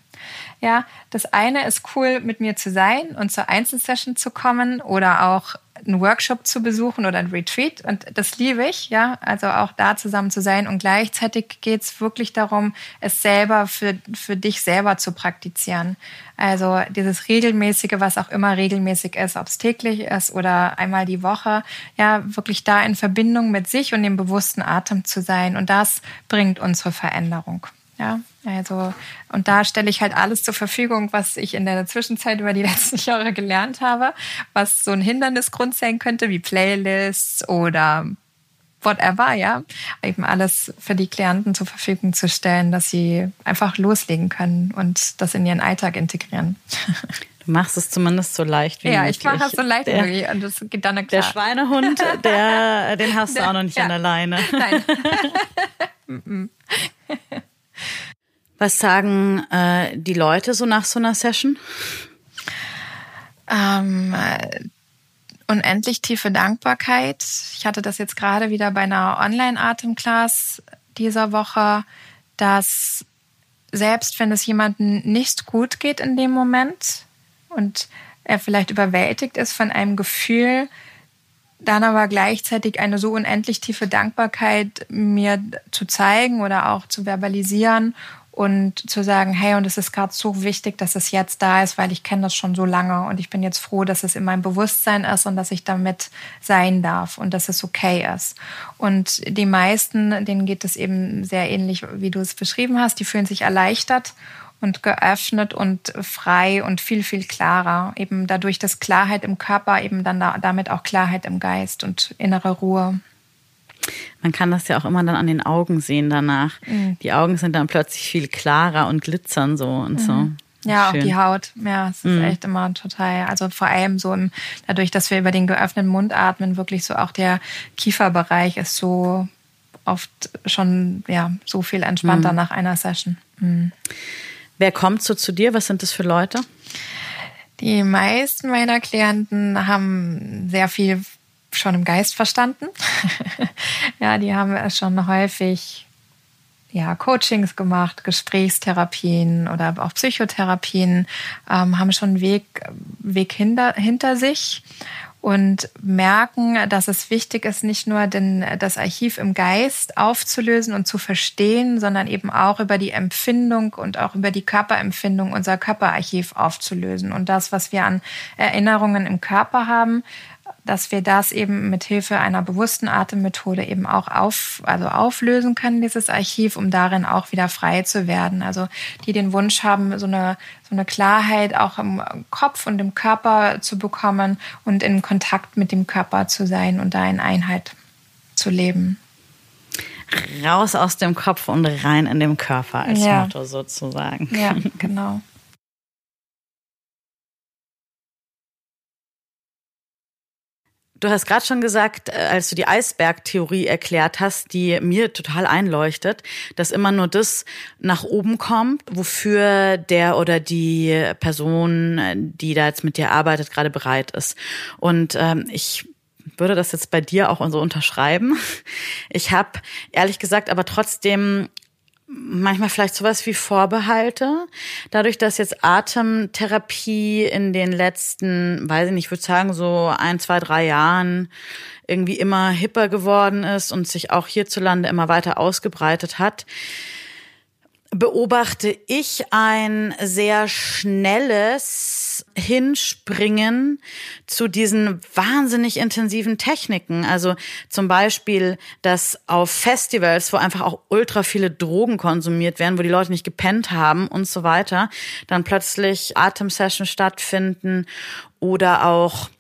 Ja, das eine ist cool, mit mir zu sein und zur Einzelsession zu kommen oder auch einen Workshop zu besuchen oder ein Retreat und das liebe ich, ja, also auch da zusammen zu sein und gleichzeitig geht es wirklich darum, es selber für, für dich selber zu praktizieren. Also dieses regelmäßige, was auch immer regelmäßig ist, ob es täglich ist oder einmal die Woche, ja, wirklich da in Verbindung mit sich und dem bewussten Atem zu sein und das bringt unsere Veränderung. Ja, also, und da stelle ich halt alles zur Verfügung, was ich in der Zwischenzeit über die letzten Jahre gelernt habe, was so ein Hindernisgrund sein könnte, wie Playlists oder whatever, ja. Eben alles für die Klienten zur Verfügung zu stellen, dass sie einfach loslegen können und das in ihren Alltag integrieren. Du machst es zumindest so leicht wie ja, möglich. Ja, ich mache es so leicht wie möglich und das geht dann klar. Der Schweinehund, der, den hast du auch noch nicht ja. an der Leine. Nein. Was sagen äh, die Leute so nach so einer Session? Ähm, unendlich tiefe Dankbarkeit. Ich hatte das jetzt gerade wieder bei einer Online-Atemclass dieser Woche, dass selbst wenn es jemandem nicht gut geht in dem Moment und er vielleicht überwältigt ist von einem Gefühl, dann aber gleichzeitig eine so unendlich tiefe Dankbarkeit mir zu zeigen oder auch zu verbalisieren und zu sagen, hey, und es ist gerade so wichtig, dass es jetzt da ist, weil ich kenne das schon so lange und ich bin jetzt froh, dass es in meinem Bewusstsein ist und dass ich damit sein darf und dass es okay ist. Und die meisten, denen geht es eben sehr ähnlich, wie du es beschrieben hast, die fühlen sich erleichtert und geöffnet und frei und viel, viel klarer. Eben dadurch, dass Klarheit im Körper eben dann damit auch Klarheit im Geist und innere Ruhe. Man kann das ja auch immer dann an den Augen sehen danach. Mhm. Die Augen sind dann plötzlich viel klarer und glitzern so und mhm. so. Ja, Schön. auch die Haut. Ja, es ist mhm. echt immer total. Also vor allem so im, dadurch, dass wir über den geöffneten Mund atmen, wirklich so auch der Kieferbereich ist so oft schon ja so viel entspannter mhm. nach einer Session. Mhm. Wer kommt so zu dir? Was sind das für Leute? Die meisten meiner Klienten haben sehr viel schon im Geist verstanden. ja, die haben schon häufig ja, Coachings gemacht, Gesprächstherapien oder auch Psychotherapien, ähm, haben schon einen Weg, Weg hinter, hinter sich und merken, dass es wichtig ist, nicht nur den, das Archiv im Geist aufzulösen und zu verstehen, sondern eben auch über die Empfindung und auch über die Körperempfindung unser Körperarchiv aufzulösen. Und das, was wir an Erinnerungen im Körper haben, dass wir das eben mit Hilfe einer bewussten Atemmethode eben auch auf, also auflösen können, dieses Archiv, um darin auch wieder frei zu werden. Also die den Wunsch haben, so eine, so eine Klarheit auch im Kopf und im Körper zu bekommen und in Kontakt mit dem Körper zu sein und da in Einheit zu leben. Raus aus dem Kopf und rein in den Körper als ja. Motto sozusagen. Ja, genau. Du hast gerade schon gesagt, äh, als du die Eisbergtheorie erklärt hast, die mir total einleuchtet, dass immer nur das nach oben kommt, wofür der oder die Person, die da jetzt mit dir arbeitet, gerade bereit ist. Und ähm, ich würde das jetzt bei dir auch so unterschreiben. Ich habe ehrlich gesagt aber trotzdem manchmal vielleicht sowas wie Vorbehalte. Dadurch, dass jetzt Atemtherapie in den letzten, weiß ich nicht, ich würde sagen so ein, zwei, drei Jahren irgendwie immer hipper geworden ist und sich auch hierzulande immer weiter ausgebreitet hat, beobachte ich ein sehr schnelles Hinspringen zu diesen wahnsinnig intensiven Techniken. Also zum Beispiel, dass auf Festivals, wo einfach auch ultra viele Drogen konsumiert werden, wo die Leute nicht gepennt haben und so weiter, dann plötzlich Atemsessions stattfinden oder auch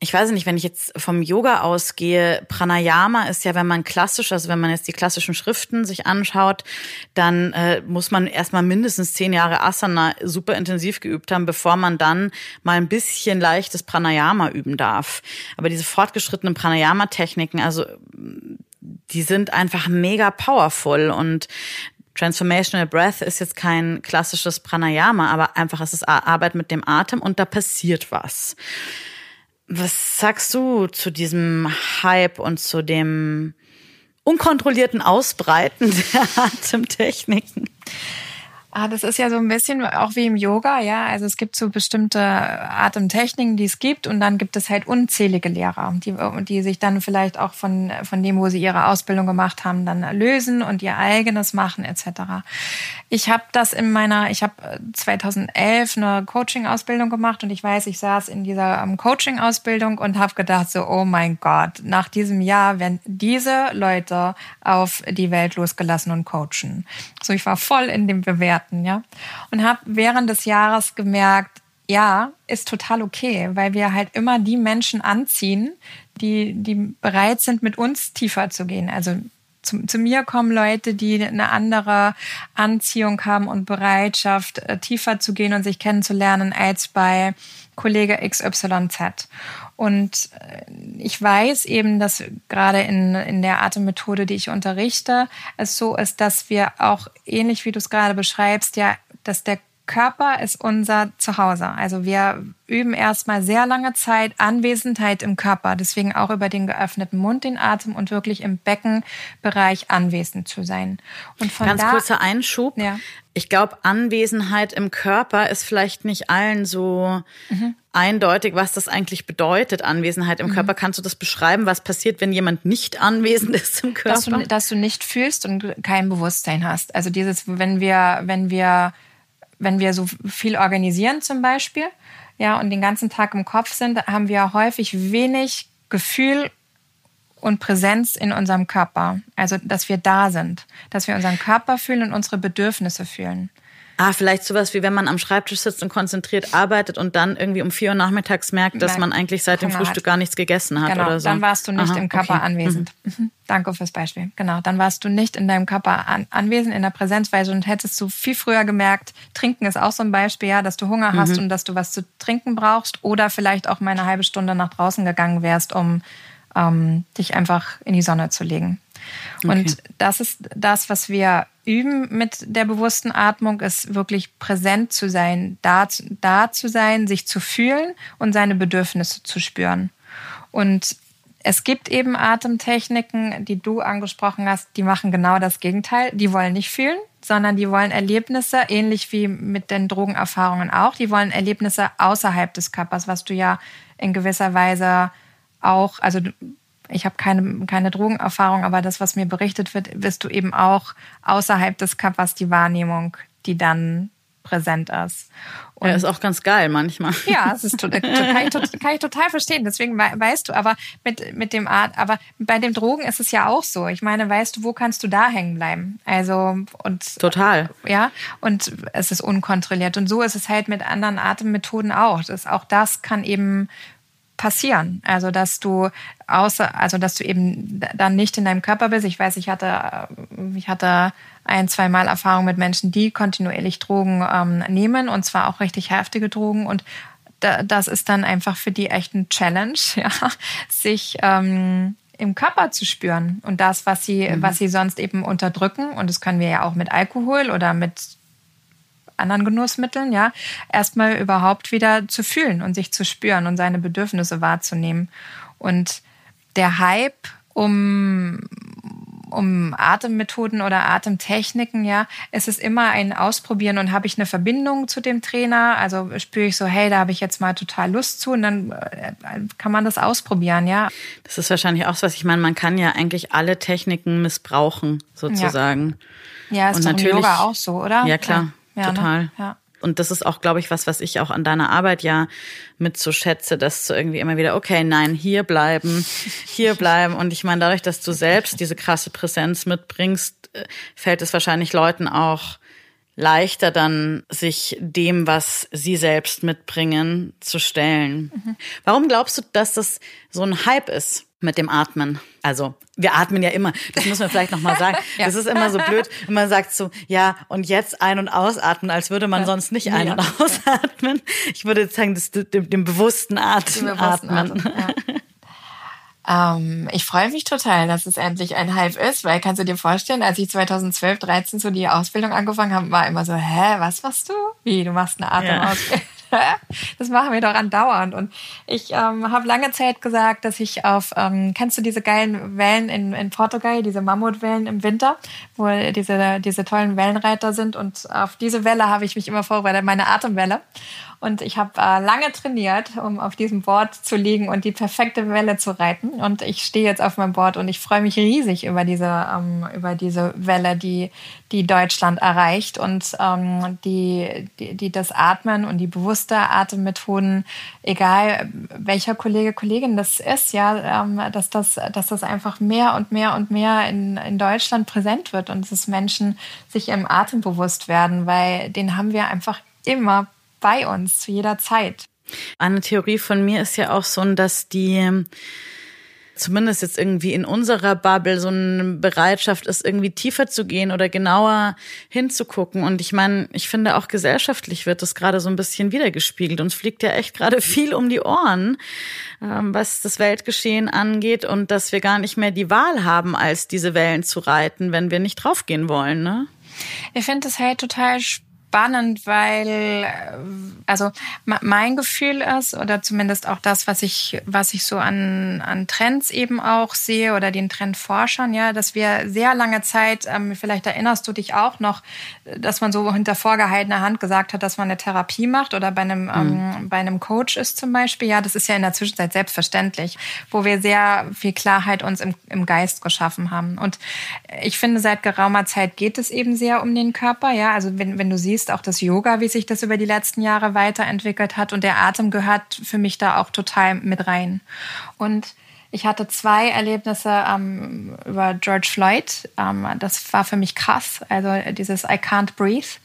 ich weiß nicht, wenn ich jetzt vom Yoga ausgehe, Pranayama ist ja, wenn man klassisch, also wenn man jetzt die klassischen Schriften sich anschaut, dann äh, muss man erstmal mindestens zehn Jahre Asana super intensiv geübt haben, bevor man dann mal ein bisschen leichtes Pranayama üben darf. Aber diese fortgeschrittenen Pranayama-Techniken, also die sind einfach mega powerful und Transformational Breath ist jetzt kein klassisches Pranayama, aber einfach es ist Arbeit mit dem Atem und da passiert was. Was sagst du zu diesem Hype und zu dem unkontrollierten Ausbreiten der Atemtechniken? Ah, das ist ja so ein bisschen auch wie im Yoga, ja. Also es gibt so bestimmte Atemtechniken, die es gibt, und dann gibt es halt unzählige Lehrer, die, die sich dann vielleicht auch von, von dem, wo sie ihre Ausbildung gemacht haben, dann lösen und ihr eigenes machen, etc. Ich habe das in meiner, ich habe 2011 eine Coaching-Ausbildung gemacht und ich weiß, ich saß in dieser um, ähm, Coaching-Ausbildung und habe gedacht so, oh mein Gott, nach diesem Jahr werden diese Leute auf die Welt losgelassen und coachen. So, ich war voll in dem Bewerten bewerten, ja. Und habe während des Jahres gemerkt, ja, ist total okay, weil wir halt immer die Menschen anziehen, die, die bereit sind, mit uns tiefer zu gehen. Also zu, zu mir kommen Leute, die eine andere Anziehung haben und Bereitschaft, äh, tiefer zu gehen und sich kennenzulernen als bei Kollege XYZ. Und äh, ich weiß eben, dass gerade in, in der Atemmethode, die ich unterrichte, es so ist, dass wir auch ähnlich wie du es gerade beschreibst, ja, dass der Körper ist unser Zuhause. Also wir üben erstmal sehr lange Zeit Anwesenheit im Körper, deswegen auch über den geöffneten Mund den Atem und wirklich im Beckenbereich anwesend zu sein. Und von Ganz da, kurzer Einschub. Ja. Ich glaube, Anwesenheit im Körper ist vielleicht nicht allen so mhm. eindeutig, was das eigentlich bedeutet, Anwesenheit im mhm. Körper. Kannst du das beschreiben? Was passiert, wenn jemand nicht anwesend ist im Körper? Dass du, dass du nicht fühlst und kein Bewusstsein hast. Also dieses, wenn wir, wenn wir wenn wir so viel organisieren zum Beispiel, ja, und den ganzen Tag im Kopf sind, haben wir häufig wenig Gefühl und Präsenz in unserem Körper. Also, dass wir da sind, dass wir unseren Körper fühlen und unsere Bedürfnisse fühlen. Ah, vielleicht sowas wie wenn man am Schreibtisch sitzt und konzentriert arbeitet und dann irgendwie um vier Uhr nachmittags merkt, dass man eigentlich seit dem Frühstück gar nichts gegessen hat genau, oder so. Dann warst du nicht Aha, im Körper okay. anwesend. Mhm. mhm. Danke fürs Beispiel. Genau, dann warst du nicht in deinem Körper an, anwesend, in der Präsenz, weil sonst hättest du viel früher gemerkt, trinken ist auch so ein Beispiel, ja, dass du Hunger hast mhm. und dass du was zu trinken brauchst oder vielleicht auch mal eine halbe Stunde nach draußen gegangen wärst, um ähm, dich einfach in die Sonne zu legen. Okay. Und das ist das, was wir üben mit der bewussten Atmung, ist wirklich präsent zu sein, da, da zu sein, sich zu fühlen und seine Bedürfnisse zu spüren. Und es gibt eben Atemtechniken, die du angesprochen hast, die machen genau das Gegenteil. Die wollen nicht fühlen, sondern die wollen Erlebnisse, ähnlich wie mit den Drogenerfahrungen auch, die wollen Erlebnisse außerhalb des Körpers, was du ja in gewisser Weise auch, also ich habe keine, keine Drogenerfahrung, aber das, was mir berichtet wird, wirst du eben auch außerhalb des Körpers die Wahrnehmung, die dann präsent ist. Und ja, ist auch ganz geil manchmal. Ja, es ist kann, ich, kann ich total verstehen. Deswegen weißt du, aber mit, mit dem Art, aber bei dem Drogen ist es ja auch so. Ich meine, weißt du, wo kannst du da hängen bleiben? Also, und. Total. Ja, und es ist unkontrolliert. Und so ist es halt mit anderen Atemmethoden auch. Das, auch das kann eben passieren. Also dass du außer, also dass du eben dann nicht in deinem Körper bist. Ich weiß, ich hatte, ich hatte ein, zwei Mal Erfahrung mit Menschen, die kontinuierlich Drogen ähm, nehmen und zwar auch richtig heftige Drogen und da, das ist dann einfach für die echt ein Challenge, ja, sich ähm, im Körper zu spüren und das, was sie, mhm. was sie sonst eben unterdrücken. Und das können wir ja auch mit Alkohol oder mit anderen Genussmitteln, ja, erstmal überhaupt wieder zu fühlen und sich zu spüren und seine Bedürfnisse wahrzunehmen. Und der Hype um, um Atemmethoden oder Atemtechniken, ja, es ist immer ein Ausprobieren und habe ich eine Verbindung zu dem Trainer, also spüre ich so, hey, da habe ich jetzt mal total Lust zu und dann äh, kann man das ausprobieren, ja. Das ist wahrscheinlich auch so was, ich meine, man kann ja eigentlich alle Techniken missbrauchen, sozusagen. Ja, ja ist und natürlich, im Yoga auch so, oder? Ja, klar. Ja, ne? Total. Ne? Ja. Und das ist auch, glaube ich, was, was ich auch an deiner Arbeit ja mit so schätze, dass du irgendwie immer wieder, okay, nein, hier bleiben, hier bleiben. Und ich meine, dadurch, dass du selbst diese krasse Präsenz mitbringst, äh, fällt es wahrscheinlich Leuten auch leichter dann, sich dem, was sie selbst mitbringen, zu stellen. Mhm. Warum glaubst du, dass das so ein Hype ist? Mit dem Atmen. Also wir atmen ja immer. Das muss man vielleicht noch mal sagen. ja. Das ist immer so blöd, wenn man sagt so, ja und jetzt ein- und ausatmen, als würde man ja. sonst nicht ein- und ausatmen. Ich würde jetzt sagen, das, dem, dem bewussten Atmen. Dem bewussten atmen. atmen ähm, ich freue mich total, dass es endlich ein Hype ist, weil kannst du dir vorstellen, als ich 2012, 13 so die Ausbildung angefangen habe, war immer so, hä, was machst du? Wie, du machst eine Atemausbildung? das machen wir doch andauernd. Und ich ähm, habe lange Zeit gesagt, dass ich auf, ähm, kennst du diese geilen Wellen in, in Portugal, diese Mammutwellen im Winter, wo diese, diese tollen Wellenreiter sind. Und auf diese Welle habe ich mich immer vorbereitet, meine Atemwelle. Und ich habe äh, lange trainiert, um auf diesem Board zu liegen und die perfekte Welle zu reiten. Und ich stehe jetzt auf meinem Board und ich freue mich riesig über diese, ähm, über diese Welle, die, die Deutschland erreicht und ähm, die, die, die das Atmen und die bewusste Atemmethoden, egal welcher Kollege, Kollegin das ist, ja, ähm, dass das, dass das einfach mehr und mehr und mehr in, in Deutschland präsent wird und dass Menschen sich im Atem bewusst werden, weil den haben wir einfach immer bei uns zu jeder Zeit. Eine Theorie von mir ist ja auch so, dass die zumindest jetzt irgendwie in unserer Bubble so eine Bereitschaft ist, irgendwie tiefer zu gehen oder genauer hinzugucken. Und ich meine, ich finde auch gesellschaftlich wird das gerade so ein bisschen wiedergespiegelt. Uns fliegt ja echt gerade viel um die Ohren, ähm, was das Weltgeschehen angeht und dass wir gar nicht mehr die Wahl haben, als diese Wellen zu reiten, wenn wir nicht draufgehen wollen. Ne? Ich finde das halt total spannend spannend, weil also mein Gefühl ist oder zumindest auch das, was ich was ich so an an Trends eben auch sehe oder den Trendforschern, ja, dass wir sehr lange Zeit, ähm, vielleicht erinnerst du dich auch noch, dass man so hinter vorgehaltener Hand gesagt hat, dass man eine Therapie macht oder bei einem ähm, mhm. ähm, bei einem Coach ist zum Beispiel. Ja, das ist ja in der Zwischenzeit selbstverständlich, wo wir sehr viel Klarheit uns im, im Geist geschaffen haben. Und ich finde, seit geraumer Zeit geht es eben sehr um den Körper. Ja, also wenn wenn du siehst siehst, auch das Yoga, wie sich das über die letzten Jahre weiterentwickelt hat. Und der Atem gehört für mich da auch total mit rein. Und ich hatte zwei Erlebnisse ähm, über George Floyd. Ähm, das war für mich krass. Also dieses I can't breathe.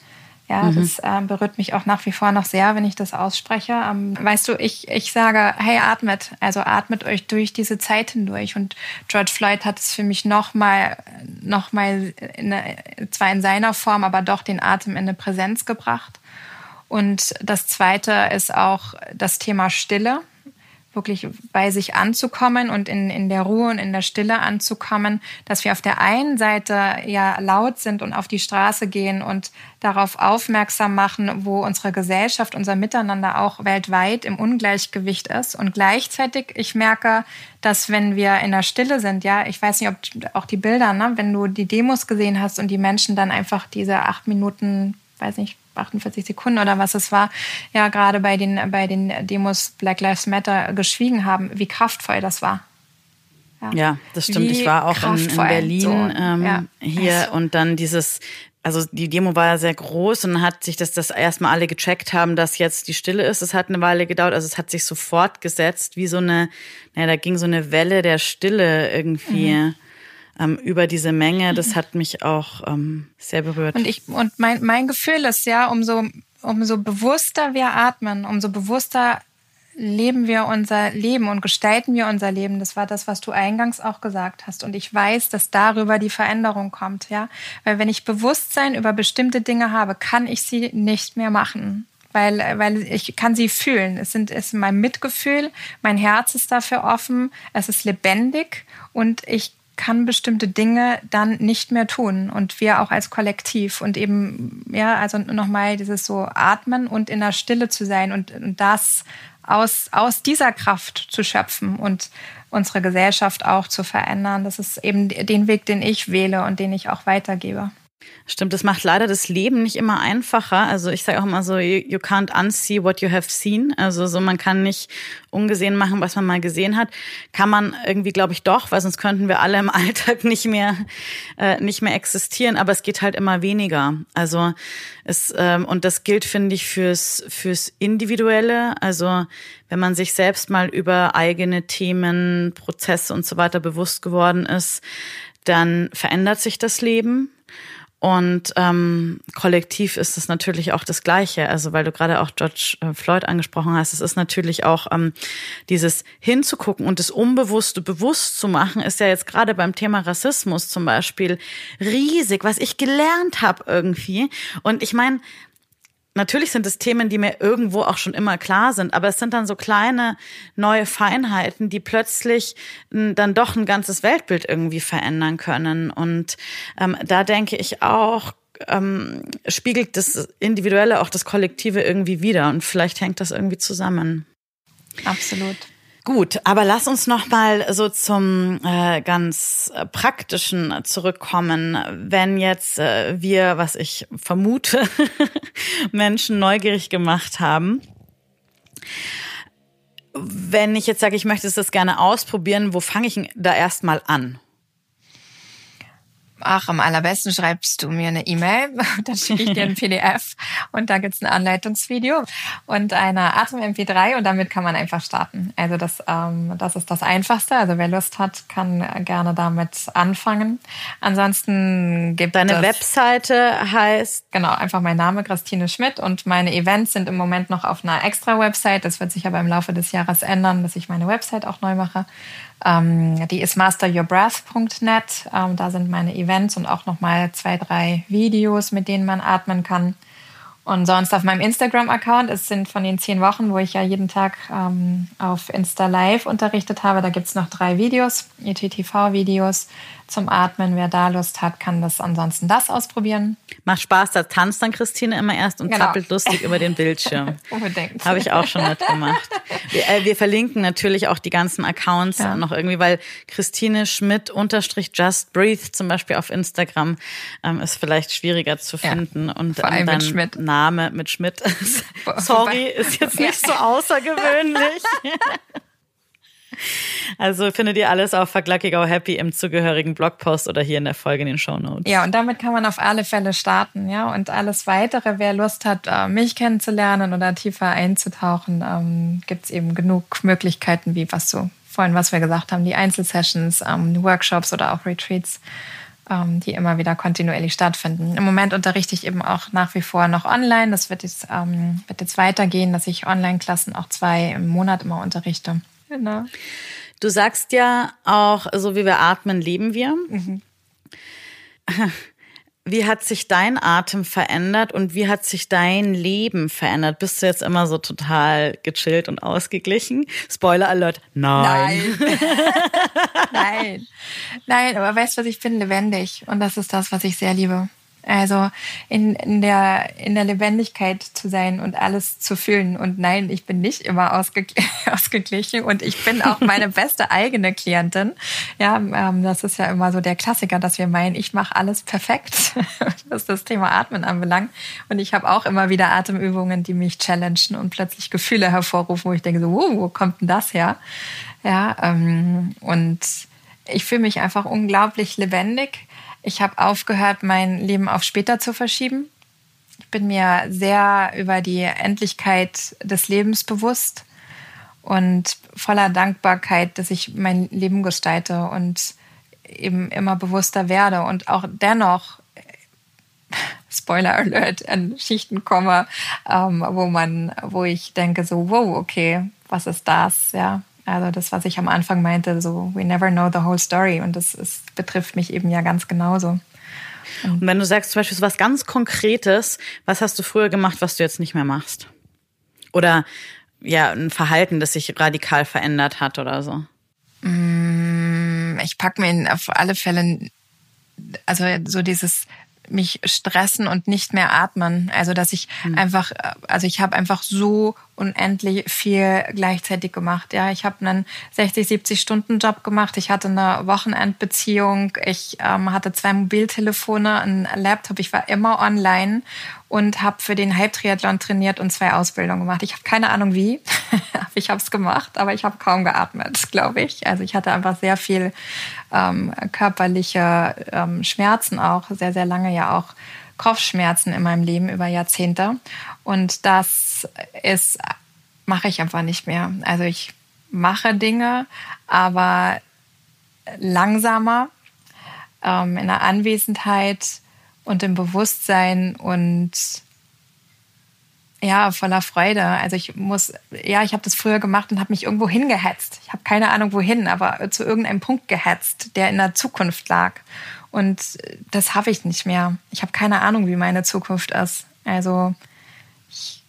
Ja, mhm. das äh, berührt mich auch nach wie vor noch sehr, wenn ich das ausspreche. Ähm, weißt du, ich, ich sage, hey, atmet. Also atmet euch durch diese Zeit hindurch. Und George Floyd hat es für mich nochmal, noch mal zwar in seiner Form, aber doch den Atem in eine Präsenz gebracht. Und das Zweite ist auch das Thema Stille wirklich bei sich anzukommen und in, in der Ruhe und in der Stille anzukommen, dass wir auf der einen Seite ja laut sind und auf die Straße gehen und darauf aufmerksam machen, wo unsere Gesellschaft, unser Miteinander auch weltweit im Ungleichgewicht ist. Und gleichzeitig, ich merke, dass wenn wir in der Stille sind, ja, ich weiß nicht, ob auch die Bilder, ne, wenn du die Demos gesehen hast und die Menschen dann einfach diese acht Minuten, weiß nicht, 48 Sekunden oder was es war, ja gerade bei den, bei den Demos Black Lives Matter geschwiegen haben, wie kraftvoll das war. Ja, ja das stimmt. Wie ich war auch in, in, Berlin so, ähm, ja. hier und dann dieses, also die Demo war ja sehr groß und hat sich das, das erstmal alle gecheckt haben, dass jetzt die Stille ist. Es hat eine Weile gedauert, also es hat sich so fortgesetzt, wie so eine, naja, da ging so eine Welle der Stille irgendwie. Mhm ähm, über diese Menge. Das hat mich auch ähm, sehr berührt. Und ich und mein mein Gefühl ist ja, umso umso bewusster wir atmen, umso bewusster leben wir unser Leben und gestalten wir unser Leben. Das war das, was du eingangs auch gesagt hast. Und ich weiß, dass darüber die Veränderung kommt, ja. Weil wenn ich Bewusstsein über bestimmte Dinge habe, kann ich sie nicht mehr machen. Weil, weil ich kann sie fühlen. Es sind, es ist mein Mitgefühl, mein Herz ist dafür offen, es ist lebendig und ich kann bestimmte Dinge dann nicht mehr tun und wir auch als Kollektiv und eben ja also nochmal dieses so atmen und in der Stille zu sein und, und das aus aus dieser Kraft zu schöpfen und unsere Gesellschaft auch zu verändern. Das ist eben den Weg den ich wähle und den ich auch weitergebe Stimmt, das macht leider das Leben nicht immer einfacher. Also ich sage auch immer so, you can't unsee what you have seen. Also so, man kann nicht ungesehen machen, was man mal gesehen hat. Kann man irgendwie, glaube ich, doch, weil sonst könnten wir alle im Alltag nicht mehr, äh, nicht mehr existieren. Aber es geht halt immer weniger. Also es, ähm, und das gilt, finde ich, fürs, fürs Individuelle. Also wenn man sich selbst mal über eigene Themen, Prozesse und so weiter bewusst geworden ist, dann verändert sich das Leben. Und ähm, kollektiv ist es natürlich auch das Gleiche. Also weil du gerade auch George äh, Floyd angesprochen hast, es ist natürlich auch ähm, dieses hinzugucken und das Unbewusste bewusst zu machen, ist ja jetzt gerade beim Thema Rassismus zum Beispiel riesig, was ich gelernt habe irgendwie. Und ich meine, natürlich sind es Themen, die mir irgendwo auch schon immer klar sind, aber es sind dann so kleine neue Feinheiten, die plötzlich dann doch ein ganzes Weltbild irgendwie verändern können. Und ähm, da denke ich auch, ähm, spiegelt das Individuelle auch das Kollektive irgendwie wieder und vielleicht hängt das irgendwie zusammen. Absolut. Gut, aber lass uns noch mal so zum äh, ganz praktischen zurückkommen. Wenn jetzt äh, wir, was ich vermute, Menschen neugierig gemacht haben, wenn ich jetzt sage, ich möchte das gerne ausprobieren, wo fange ich da erstmal an? Ach, am allerbesten schreibst du mir eine E-Mail, dann schicke ich dir ein PDF und da gibt's ein Anleitungsvideo und eine Atem-MP3 und damit kann man einfach starten. Also das, ähm, das ist das Einfachste. Also wer Lust hat, kann gerne damit anfangen. Ansonsten gibt Deine es... Deine Webseite heißt? Genau, einfach mein Name, Christine Schmidt und meine Events sind im Moment noch auf einer extra Website. Das wird sich aber im Laufe des Jahres ändern, dass ich meine Website auch neu mache. Ähm, die ist masteryourbreath.net. Ähm, da sind meine Events und auch nochmal zwei, drei Videos, mit denen man atmen kann. Und sonst auf meinem Instagram-Account, es sind von den zehn Wochen, wo ich ja jeden Tag ähm, auf Insta Live unterrichtet habe, da gibt's noch drei Videos, ETTV-Videos zum Atmen. Wer da Lust hat, kann das ansonsten das ausprobieren. Macht Spaß, da tanzt dann Christine immer erst und genau. zappelt lustig über den Bildschirm. Unbedingt. Habe ich auch schon mitgemacht. Wir, äh, wir, verlinken natürlich auch die ganzen Accounts ja. noch irgendwie, weil Christine Schmidt unterstrich Just Breathe zum Beispiel auf Instagram ähm, ist vielleicht schwieriger zu finden. Ja. Und Vor allem dann mit Schmidt. Name mit Schmidt. Sorry, ist jetzt nicht so außergewöhnlich. Also findet ihr alles auf Go Happy im zugehörigen Blogpost oder hier in der Folge in den Show Notes. Ja, und damit kann man auf alle Fälle starten, ja. Und alles weitere, wer Lust hat, äh, mich kennenzulernen oder tiefer einzutauchen, ähm, gibt es eben genug Möglichkeiten, wie was so vorhin, was wir gesagt haben, die Einzelsessions, ähm, Workshops oder auch Retreats ähm, die immer wieder kontinuierlich stattfinden. Im Moment unterrichte ich eben auch nach wie vor noch online. Das wird jetzt, ähm, wird jetzt weitergehen, dass ich Online-Klassen auch zwei im Monat immer unterrichte. Genau. Du sagst ja auch, so wie wir atmen, leben wir. Mhm. Wie hat sich dein Atem verändert und wie hat sich dein Leben verändert? Bist du jetzt immer so total gechillt und ausgeglichen? Spoiler Alert, nein. Nein. nein. Nein, aber weißt du was, ich bin lebendig und das ist das, was ich sehr liebe. Also in, in, der, in der Lebendigkeit zu sein und alles zu fühlen. Und nein, ich bin nicht immer ausge ausgeglichen und ich bin auch meine beste eigene Klientin. Ja, ähm, das ist ja immer so der Klassiker, dass wir meinen, ich mache alles perfekt, was das Thema Atmen anbelangt. Und ich habe auch immer wieder Atemübungen, die mich challengen und plötzlich Gefühle hervorrufen, wo ich denke so, wow, wo kommt denn das her? Ja, ähm, und ich fühle mich einfach unglaublich lebendig ich habe aufgehört, mein Leben auf später zu verschieben. Ich bin mir sehr über die Endlichkeit des Lebens bewusst und voller Dankbarkeit, dass ich mein Leben gestalte und eben immer bewusster werde und auch dennoch Spoiler Alert an Schichten komme, ähm, wo man, wo ich denke so, wow, okay, was ist das, ja? Also das, was ich am Anfang meinte, so we never know the whole story und das ist, betrifft mich eben ja ganz genauso. Und wenn du sagst zum Beispiel so was ganz Konkretes, was hast du früher gemacht, was du jetzt nicht mehr machst? Oder ja, ein Verhalten, das sich radikal verändert hat oder so? Mm, ich packe mir auf alle Fälle, also so dieses mich stressen und nicht mehr atmen. Also dass ich mhm. einfach, also ich habe einfach so unendlich viel gleichzeitig gemacht. Ja, ich habe einen 60, 70 Stunden Job gemacht. Ich hatte eine Wochenendbeziehung. Ich ähm, hatte zwei Mobiltelefone, einen Laptop. Ich war immer online und habe für den Halbtriathlon trainiert und zwei Ausbildungen gemacht. Ich habe keine Ahnung wie. ich habe es gemacht, aber ich habe kaum geatmet, glaube ich. Also ich hatte einfach sehr viel ähm, körperliche ähm, Schmerzen auch, sehr, sehr lange ja auch Kopfschmerzen in meinem Leben über Jahrzehnte. Und das ist, mache ich einfach nicht mehr. Also ich mache Dinge, aber langsamer, ähm, in der Anwesenheit und im Bewusstsein und ja, voller Freude. Also ich muss, ja, ich habe das früher gemacht und habe mich irgendwo hingehetzt. Ich habe keine Ahnung wohin, aber zu irgendeinem Punkt gehetzt, der in der Zukunft lag. Und das habe ich nicht mehr. Ich habe keine Ahnung, wie meine Zukunft ist. Also ich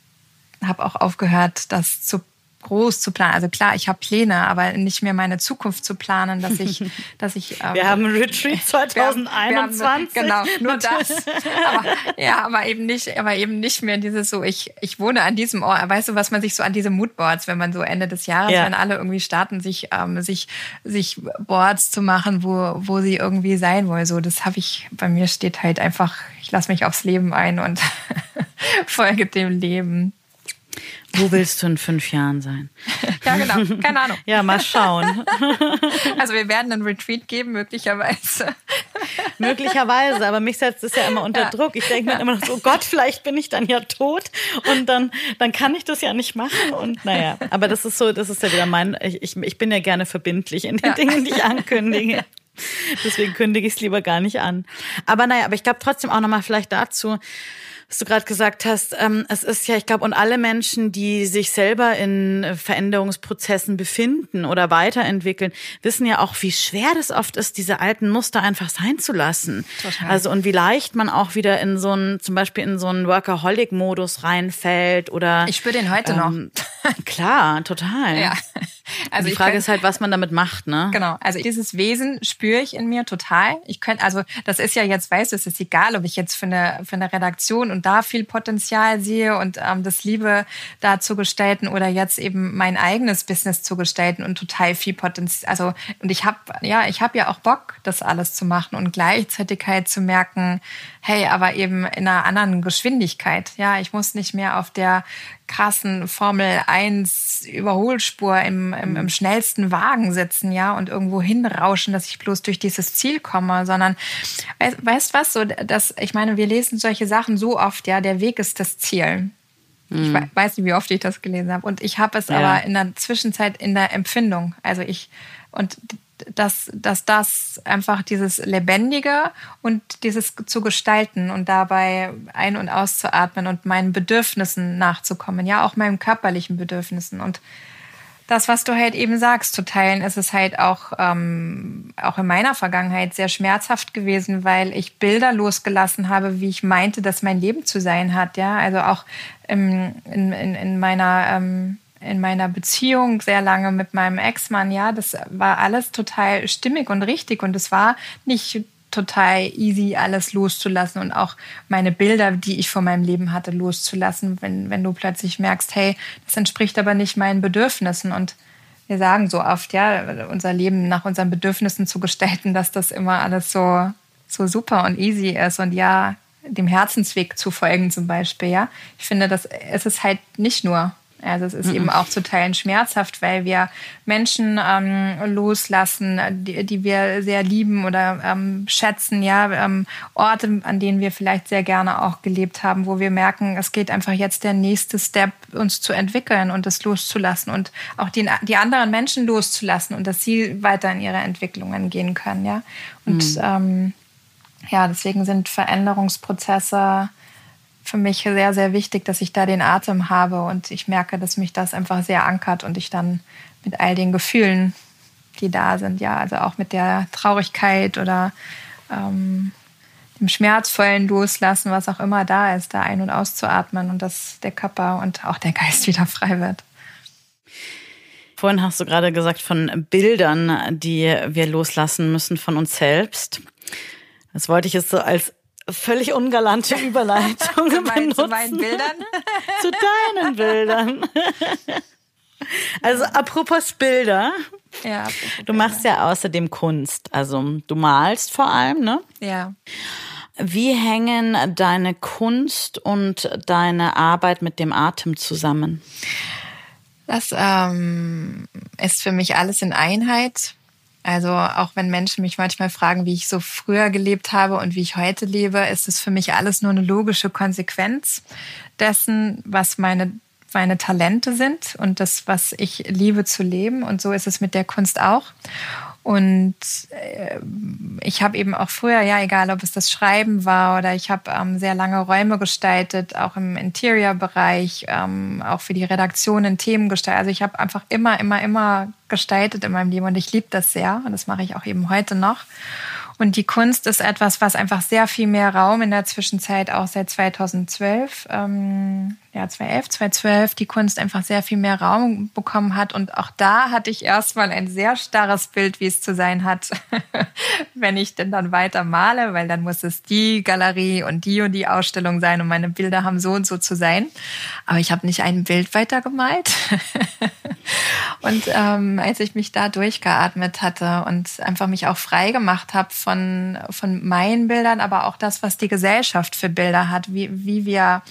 habe auch aufgehört, das zu groß zu planen. Also klar, ich habe Pläne, aber nicht mehr meine Zukunft zu planen, dass ich, dass ich. Ähm, wir haben Retreat 2021. Wir haben, wir haben, genau, nur das. aber, ja, aber eben nicht, aber eben nicht mehr dieses so. Ich, ich wohne an diesem Ort. Weißt du, was man sich so an diese Moodboards, wenn man so Ende des Jahres, ja. wenn alle irgendwie starten, sich, ähm, sich, sich Boards zu machen, wo, wo sie irgendwie sein wollen. So, das habe ich. Bei mir steht halt einfach. Ich lasse mich aufs Leben ein und folge dem Leben. Wo willst du in fünf Jahren sein? ja, genau. Keine Ahnung. ja, mal schauen. also wir werden einen Retreat geben, möglicherweise. möglicherweise, aber mich setzt es ja immer unter ja. Druck. Ich denke mir immer noch so, oh Gott, vielleicht bin ich dann ja tot und dann, dann kann ich das ja nicht machen. Und naja, aber das ist so, das ist ja wieder mein, ich, ich, ich bin ja gerne verbindlich in den ja. Dingen, die ich ankündige. Deswegen kündige ich es lieber gar nicht an. Aber naja, aber ich glaube trotzdem auch nochmal vielleicht dazu, was du gerade gesagt hast, ähm, es ist ja, ich glaube, und alle Menschen, die sich selber in Veränderungsprozessen befinden oder weiterentwickeln, wissen ja auch, wie schwer das oft ist, diese alten Muster einfach sein zu lassen. Total. Also und wie leicht man auch wieder in so einen, zum Beispiel in so einen Workaholic-Modus reinfällt oder. Ich spüre den heute ähm, noch. klar, total. Ja. Also die Frage könnt, ist halt, was man damit macht, ne? Genau. Also dieses Wesen spüre ich in mir total. Ich könnte, also das ist ja jetzt, weißt du, es ist egal, ob ich jetzt für eine, für eine Redaktion und da viel Potenzial sehe und ähm, das Liebe da zu gestalten oder jetzt eben mein eigenes Business zu gestalten und total viel Potenzial. Also und ich habe ja, ich habe ja auch Bock, das alles zu machen und gleichzeitig halt zu merken, hey, aber eben in einer anderen Geschwindigkeit. Ja, ich muss nicht mehr auf der krassen Formel 1 Überholspur im, im, im, schnellsten Wagen sitzen, ja, und irgendwo hinrauschen, dass ich bloß durch dieses Ziel komme, sondern weißt, weißt was, so, dass, ich meine, wir lesen solche Sachen so oft, ja, der Weg ist das Ziel. Ich mhm. weiß nicht, wie oft ich das gelesen habe. Und ich habe es ja. aber in der Zwischenzeit in der Empfindung. Also ich, und dass, dass das einfach dieses Lebendige und dieses zu gestalten und dabei ein- und auszuatmen und meinen Bedürfnissen nachzukommen, ja, auch meinen körperlichen Bedürfnissen. Und das, was du halt eben sagst, zu teilen, ist es halt auch, ähm, auch in meiner Vergangenheit sehr schmerzhaft gewesen, weil ich Bilder losgelassen habe, wie ich meinte, dass mein Leben zu sein hat. Ja, also auch im, in, in, in meiner ähm, in meiner Beziehung sehr lange mit meinem Ex-Mann, ja, das war alles total stimmig und richtig und es war nicht total easy, alles loszulassen und auch meine Bilder, die ich von meinem Leben hatte, loszulassen, wenn, wenn du plötzlich merkst, hey, das entspricht aber nicht meinen Bedürfnissen und wir sagen so oft, ja, unser Leben nach unseren Bedürfnissen zu gestalten, dass das immer alles so, so super und easy ist und ja, dem Herzensweg zu folgen zum Beispiel, ja. Ich finde, das, es ist halt nicht nur also es ist mhm. eben auch zu Teilen schmerzhaft, weil wir Menschen ähm, loslassen, die, die, wir sehr lieben oder ähm, schätzen, ja, ähm, Orte, an denen wir vielleicht sehr gerne auch gelebt haben, wo wir merken, es geht einfach jetzt der nächste Step, uns zu entwickeln und das loszulassen und auch die, die anderen Menschen loszulassen und dass sie weiter in ihre Entwicklungen gehen können, ja. Und mhm. ähm, ja, deswegen sind Veränderungsprozesse für mich sehr, sehr wichtig, dass ich da den Atem habe und ich merke, dass mich das einfach sehr ankert und ich dann mit all den Gefühlen, die da sind, ja, also auch mit der Traurigkeit oder ähm, dem schmerzvollen Loslassen, was auch immer da ist, da ein- und auszuatmen und dass der Körper und auch der Geist wieder frei wird. Vorhin hast du gerade gesagt von Bildern, die wir loslassen müssen von uns selbst. Das wollte ich jetzt so als völlig ungalante Überleitung zu, mein, zu meinen Bildern. zu deinen Bildern. Also apropos Bilder. Ja, apropos du machst Bilder. ja außerdem Kunst. Also du malst vor allem, ne? Ja. Wie hängen deine Kunst und deine Arbeit mit dem Atem zusammen? Das ähm, ist für mich alles in Einheit. Also auch wenn Menschen mich manchmal fragen, wie ich so früher gelebt habe und wie ich heute lebe, ist es für mich alles nur eine logische Konsequenz dessen, was meine meine Talente sind und das, was ich liebe zu leben. Und so ist es mit der Kunst auch. Und äh, ich habe eben auch früher, ja, egal ob es das Schreiben war oder ich habe ähm, sehr lange Räume gestaltet, auch im Interior-Bereich, ähm, auch für die Redaktionen Themen gestaltet. Also ich habe einfach immer, immer, immer gestaltet in meinem Leben und ich liebe das sehr und das mache ich auch eben heute noch. Und die Kunst ist etwas, was einfach sehr viel mehr Raum in der Zwischenzeit auch seit 2012 ähm, ja, 2011, 2012 die Kunst einfach sehr viel mehr Raum bekommen hat. Und auch da hatte ich erstmal ein sehr starres Bild, wie es zu sein hat, wenn ich denn dann weiter male, weil dann muss es die Galerie und die und die Ausstellung sein und meine Bilder haben so und so zu sein. Aber ich habe nicht ein Bild weiter gemalt. und ähm, als ich mich da durchgeatmet hatte und einfach mich auch frei gemacht habe von, von meinen Bildern, aber auch das, was die Gesellschaft für Bilder hat, wie, wie wir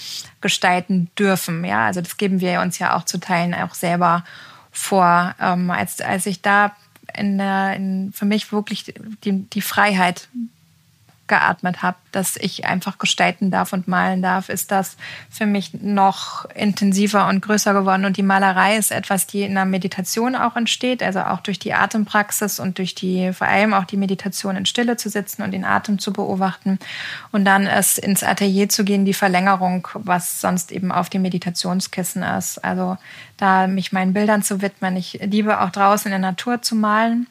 gestalten dürfen. Ja, also das geben wir uns ja auch zu Teilen auch selber vor. Ähm, als, als ich da in der, in, für mich wirklich die, die Freiheit geatmet habe, dass ich einfach gestalten darf und malen darf, ist das für mich noch intensiver und größer geworden. Und die Malerei ist etwas, die in der Meditation auch entsteht, also auch durch die Atempraxis und durch die, vor allem auch die Meditation in Stille zu sitzen und den Atem zu beobachten. Und dann ist ins Atelier zu gehen, die Verlängerung, was sonst eben auf dem Meditationskissen ist. Also da mich meinen Bildern zu widmen. Ich liebe auch draußen in der Natur zu malen.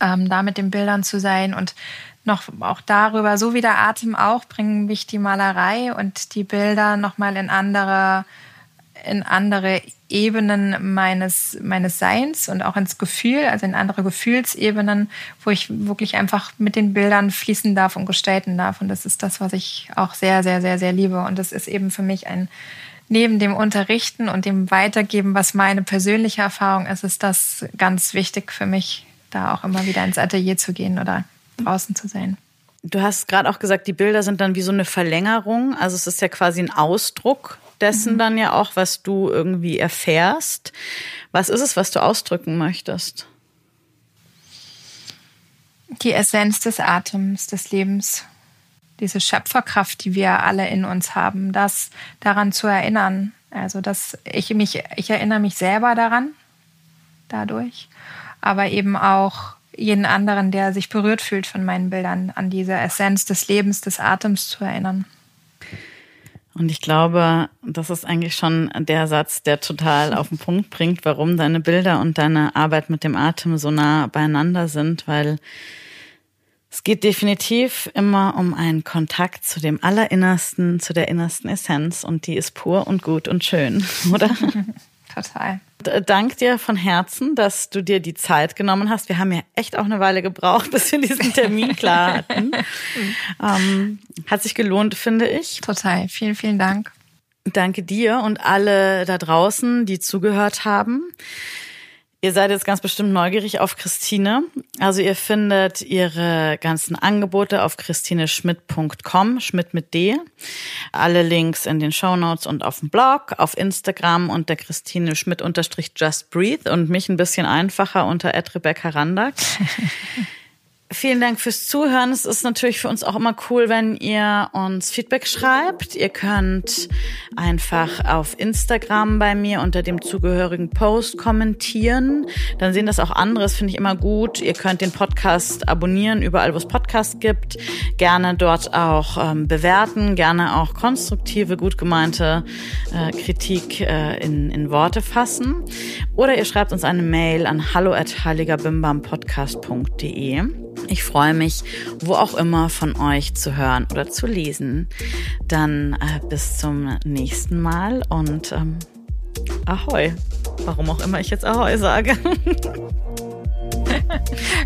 Ähm, da mit den Bildern zu sein und noch auch darüber, so wie der Atem auch, bringen mich die Malerei und die Bilder nochmal in andere, in andere Ebenen meines, meines Seins und auch ins Gefühl, also in andere Gefühlsebenen, wo ich wirklich einfach mit den Bildern fließen darf und gestalten darf. Und das ist das, was ich auch sehr, sehr, sehr, sehr liebe. Und das ist eben für mich ein, neben dem Unterrichten und dem Weitergeben, was meine persönliche Erfahrung ist, ist das ganz wichtig für mich, da auch immer wieder ins Atelier zu gehen oder draußen zu sein. Du hast gerade auch gesagt, die Bilder sind dann wie so eine Verlängerung. Also es ist ja quasi ein Ausdruck dessen mhm. dann ja auch, was du irgendwie erfährst. Was ist es, was du ausdrücken möchtest? Die Essenz des Atems, des Lebens, diese Schöpferkraft, die wir alle in uns haben, das daran zu erinnern. Also, dass ich mich, ich erinnere mich selber daran, dadurch, aber eben auch jeden anderen, der sich berührt fühlt von meinen Bildern, an diese Essenz des Lebens, des Atems zu erinnern. Und ich glaube, das ist eigentlich schon der Satz, der total auf den Punkt bringt, warum deine Bilder und deine Arbeit mit dem Atem so nah beieinander sind, weil es geht definitiv immer um einen Kontakt zu dem Allerinnersten, zu der innersten Essenz und die ist pur und gut und schön, oder? Total. Dank dir von Herzen, dass du dir die Zeit genommen hast. Wir haben ja echt auch eine Weile gebraucht, bis wir diesen Termin klar hatten. ähm, hat sich gelohnt, finde ich. Total. Vielen, vielen Dank. Danke dir und alle da draußen, die zugehört haben. Ihr seid jetzt ganz bestimmt neugierig auf Christine. Also ihr findet ihre ganzen Angebote auf christineschmidt.com, Schmidt mit D. Alle Links in den Show Notes und auf dem Blog, auf Instagram unter Christine Schmidt unterstrich Just Breathe und mich ein bisschen einfacher unter Rebecca Randack. Vielen Dank fürs Zuhören. Es ist natürlich für uns auch immer cool, wenn ihr uns Feedback schreibt. Ihr könnt einfach auf Instagram bei mir unter dem zugehörigen Post kommentieren. Dann sehen das auch andere. Das finde ich immer gut. Ihr könnt den Podcast abonnieren, überall wo es Podcasts gibt. Gerne dort auch ähm, bewerten, gerne auch konstruktive, gut gemeinte äh, Kritik äh, in, in Worte fassen. Oder ihr schreibt uns eine Mail an hallo at heiligerbimbampodcast.de. Ich freue mich, wo auch immer von euch zu hören oder zu lesen. Dann äh, bis zum nächsten Mal und ähm, Ahoi. Warum auch immer ich jetzt Ahoi sage.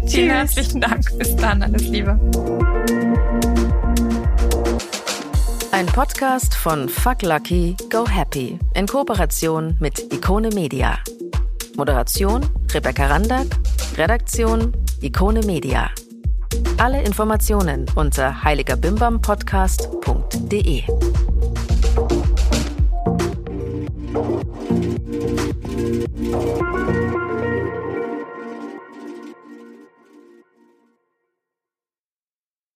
Vielen herzlichen Dank. Bis dann, alles Liebe. Ein Podcast von Fuck Lucky, Go Happy in Kooperation mit Ikone Media. Moderation Rebecca Randack, Redaktion Ikone Media. Alle Informationen unter heiligerbimbampodcast.de. Thank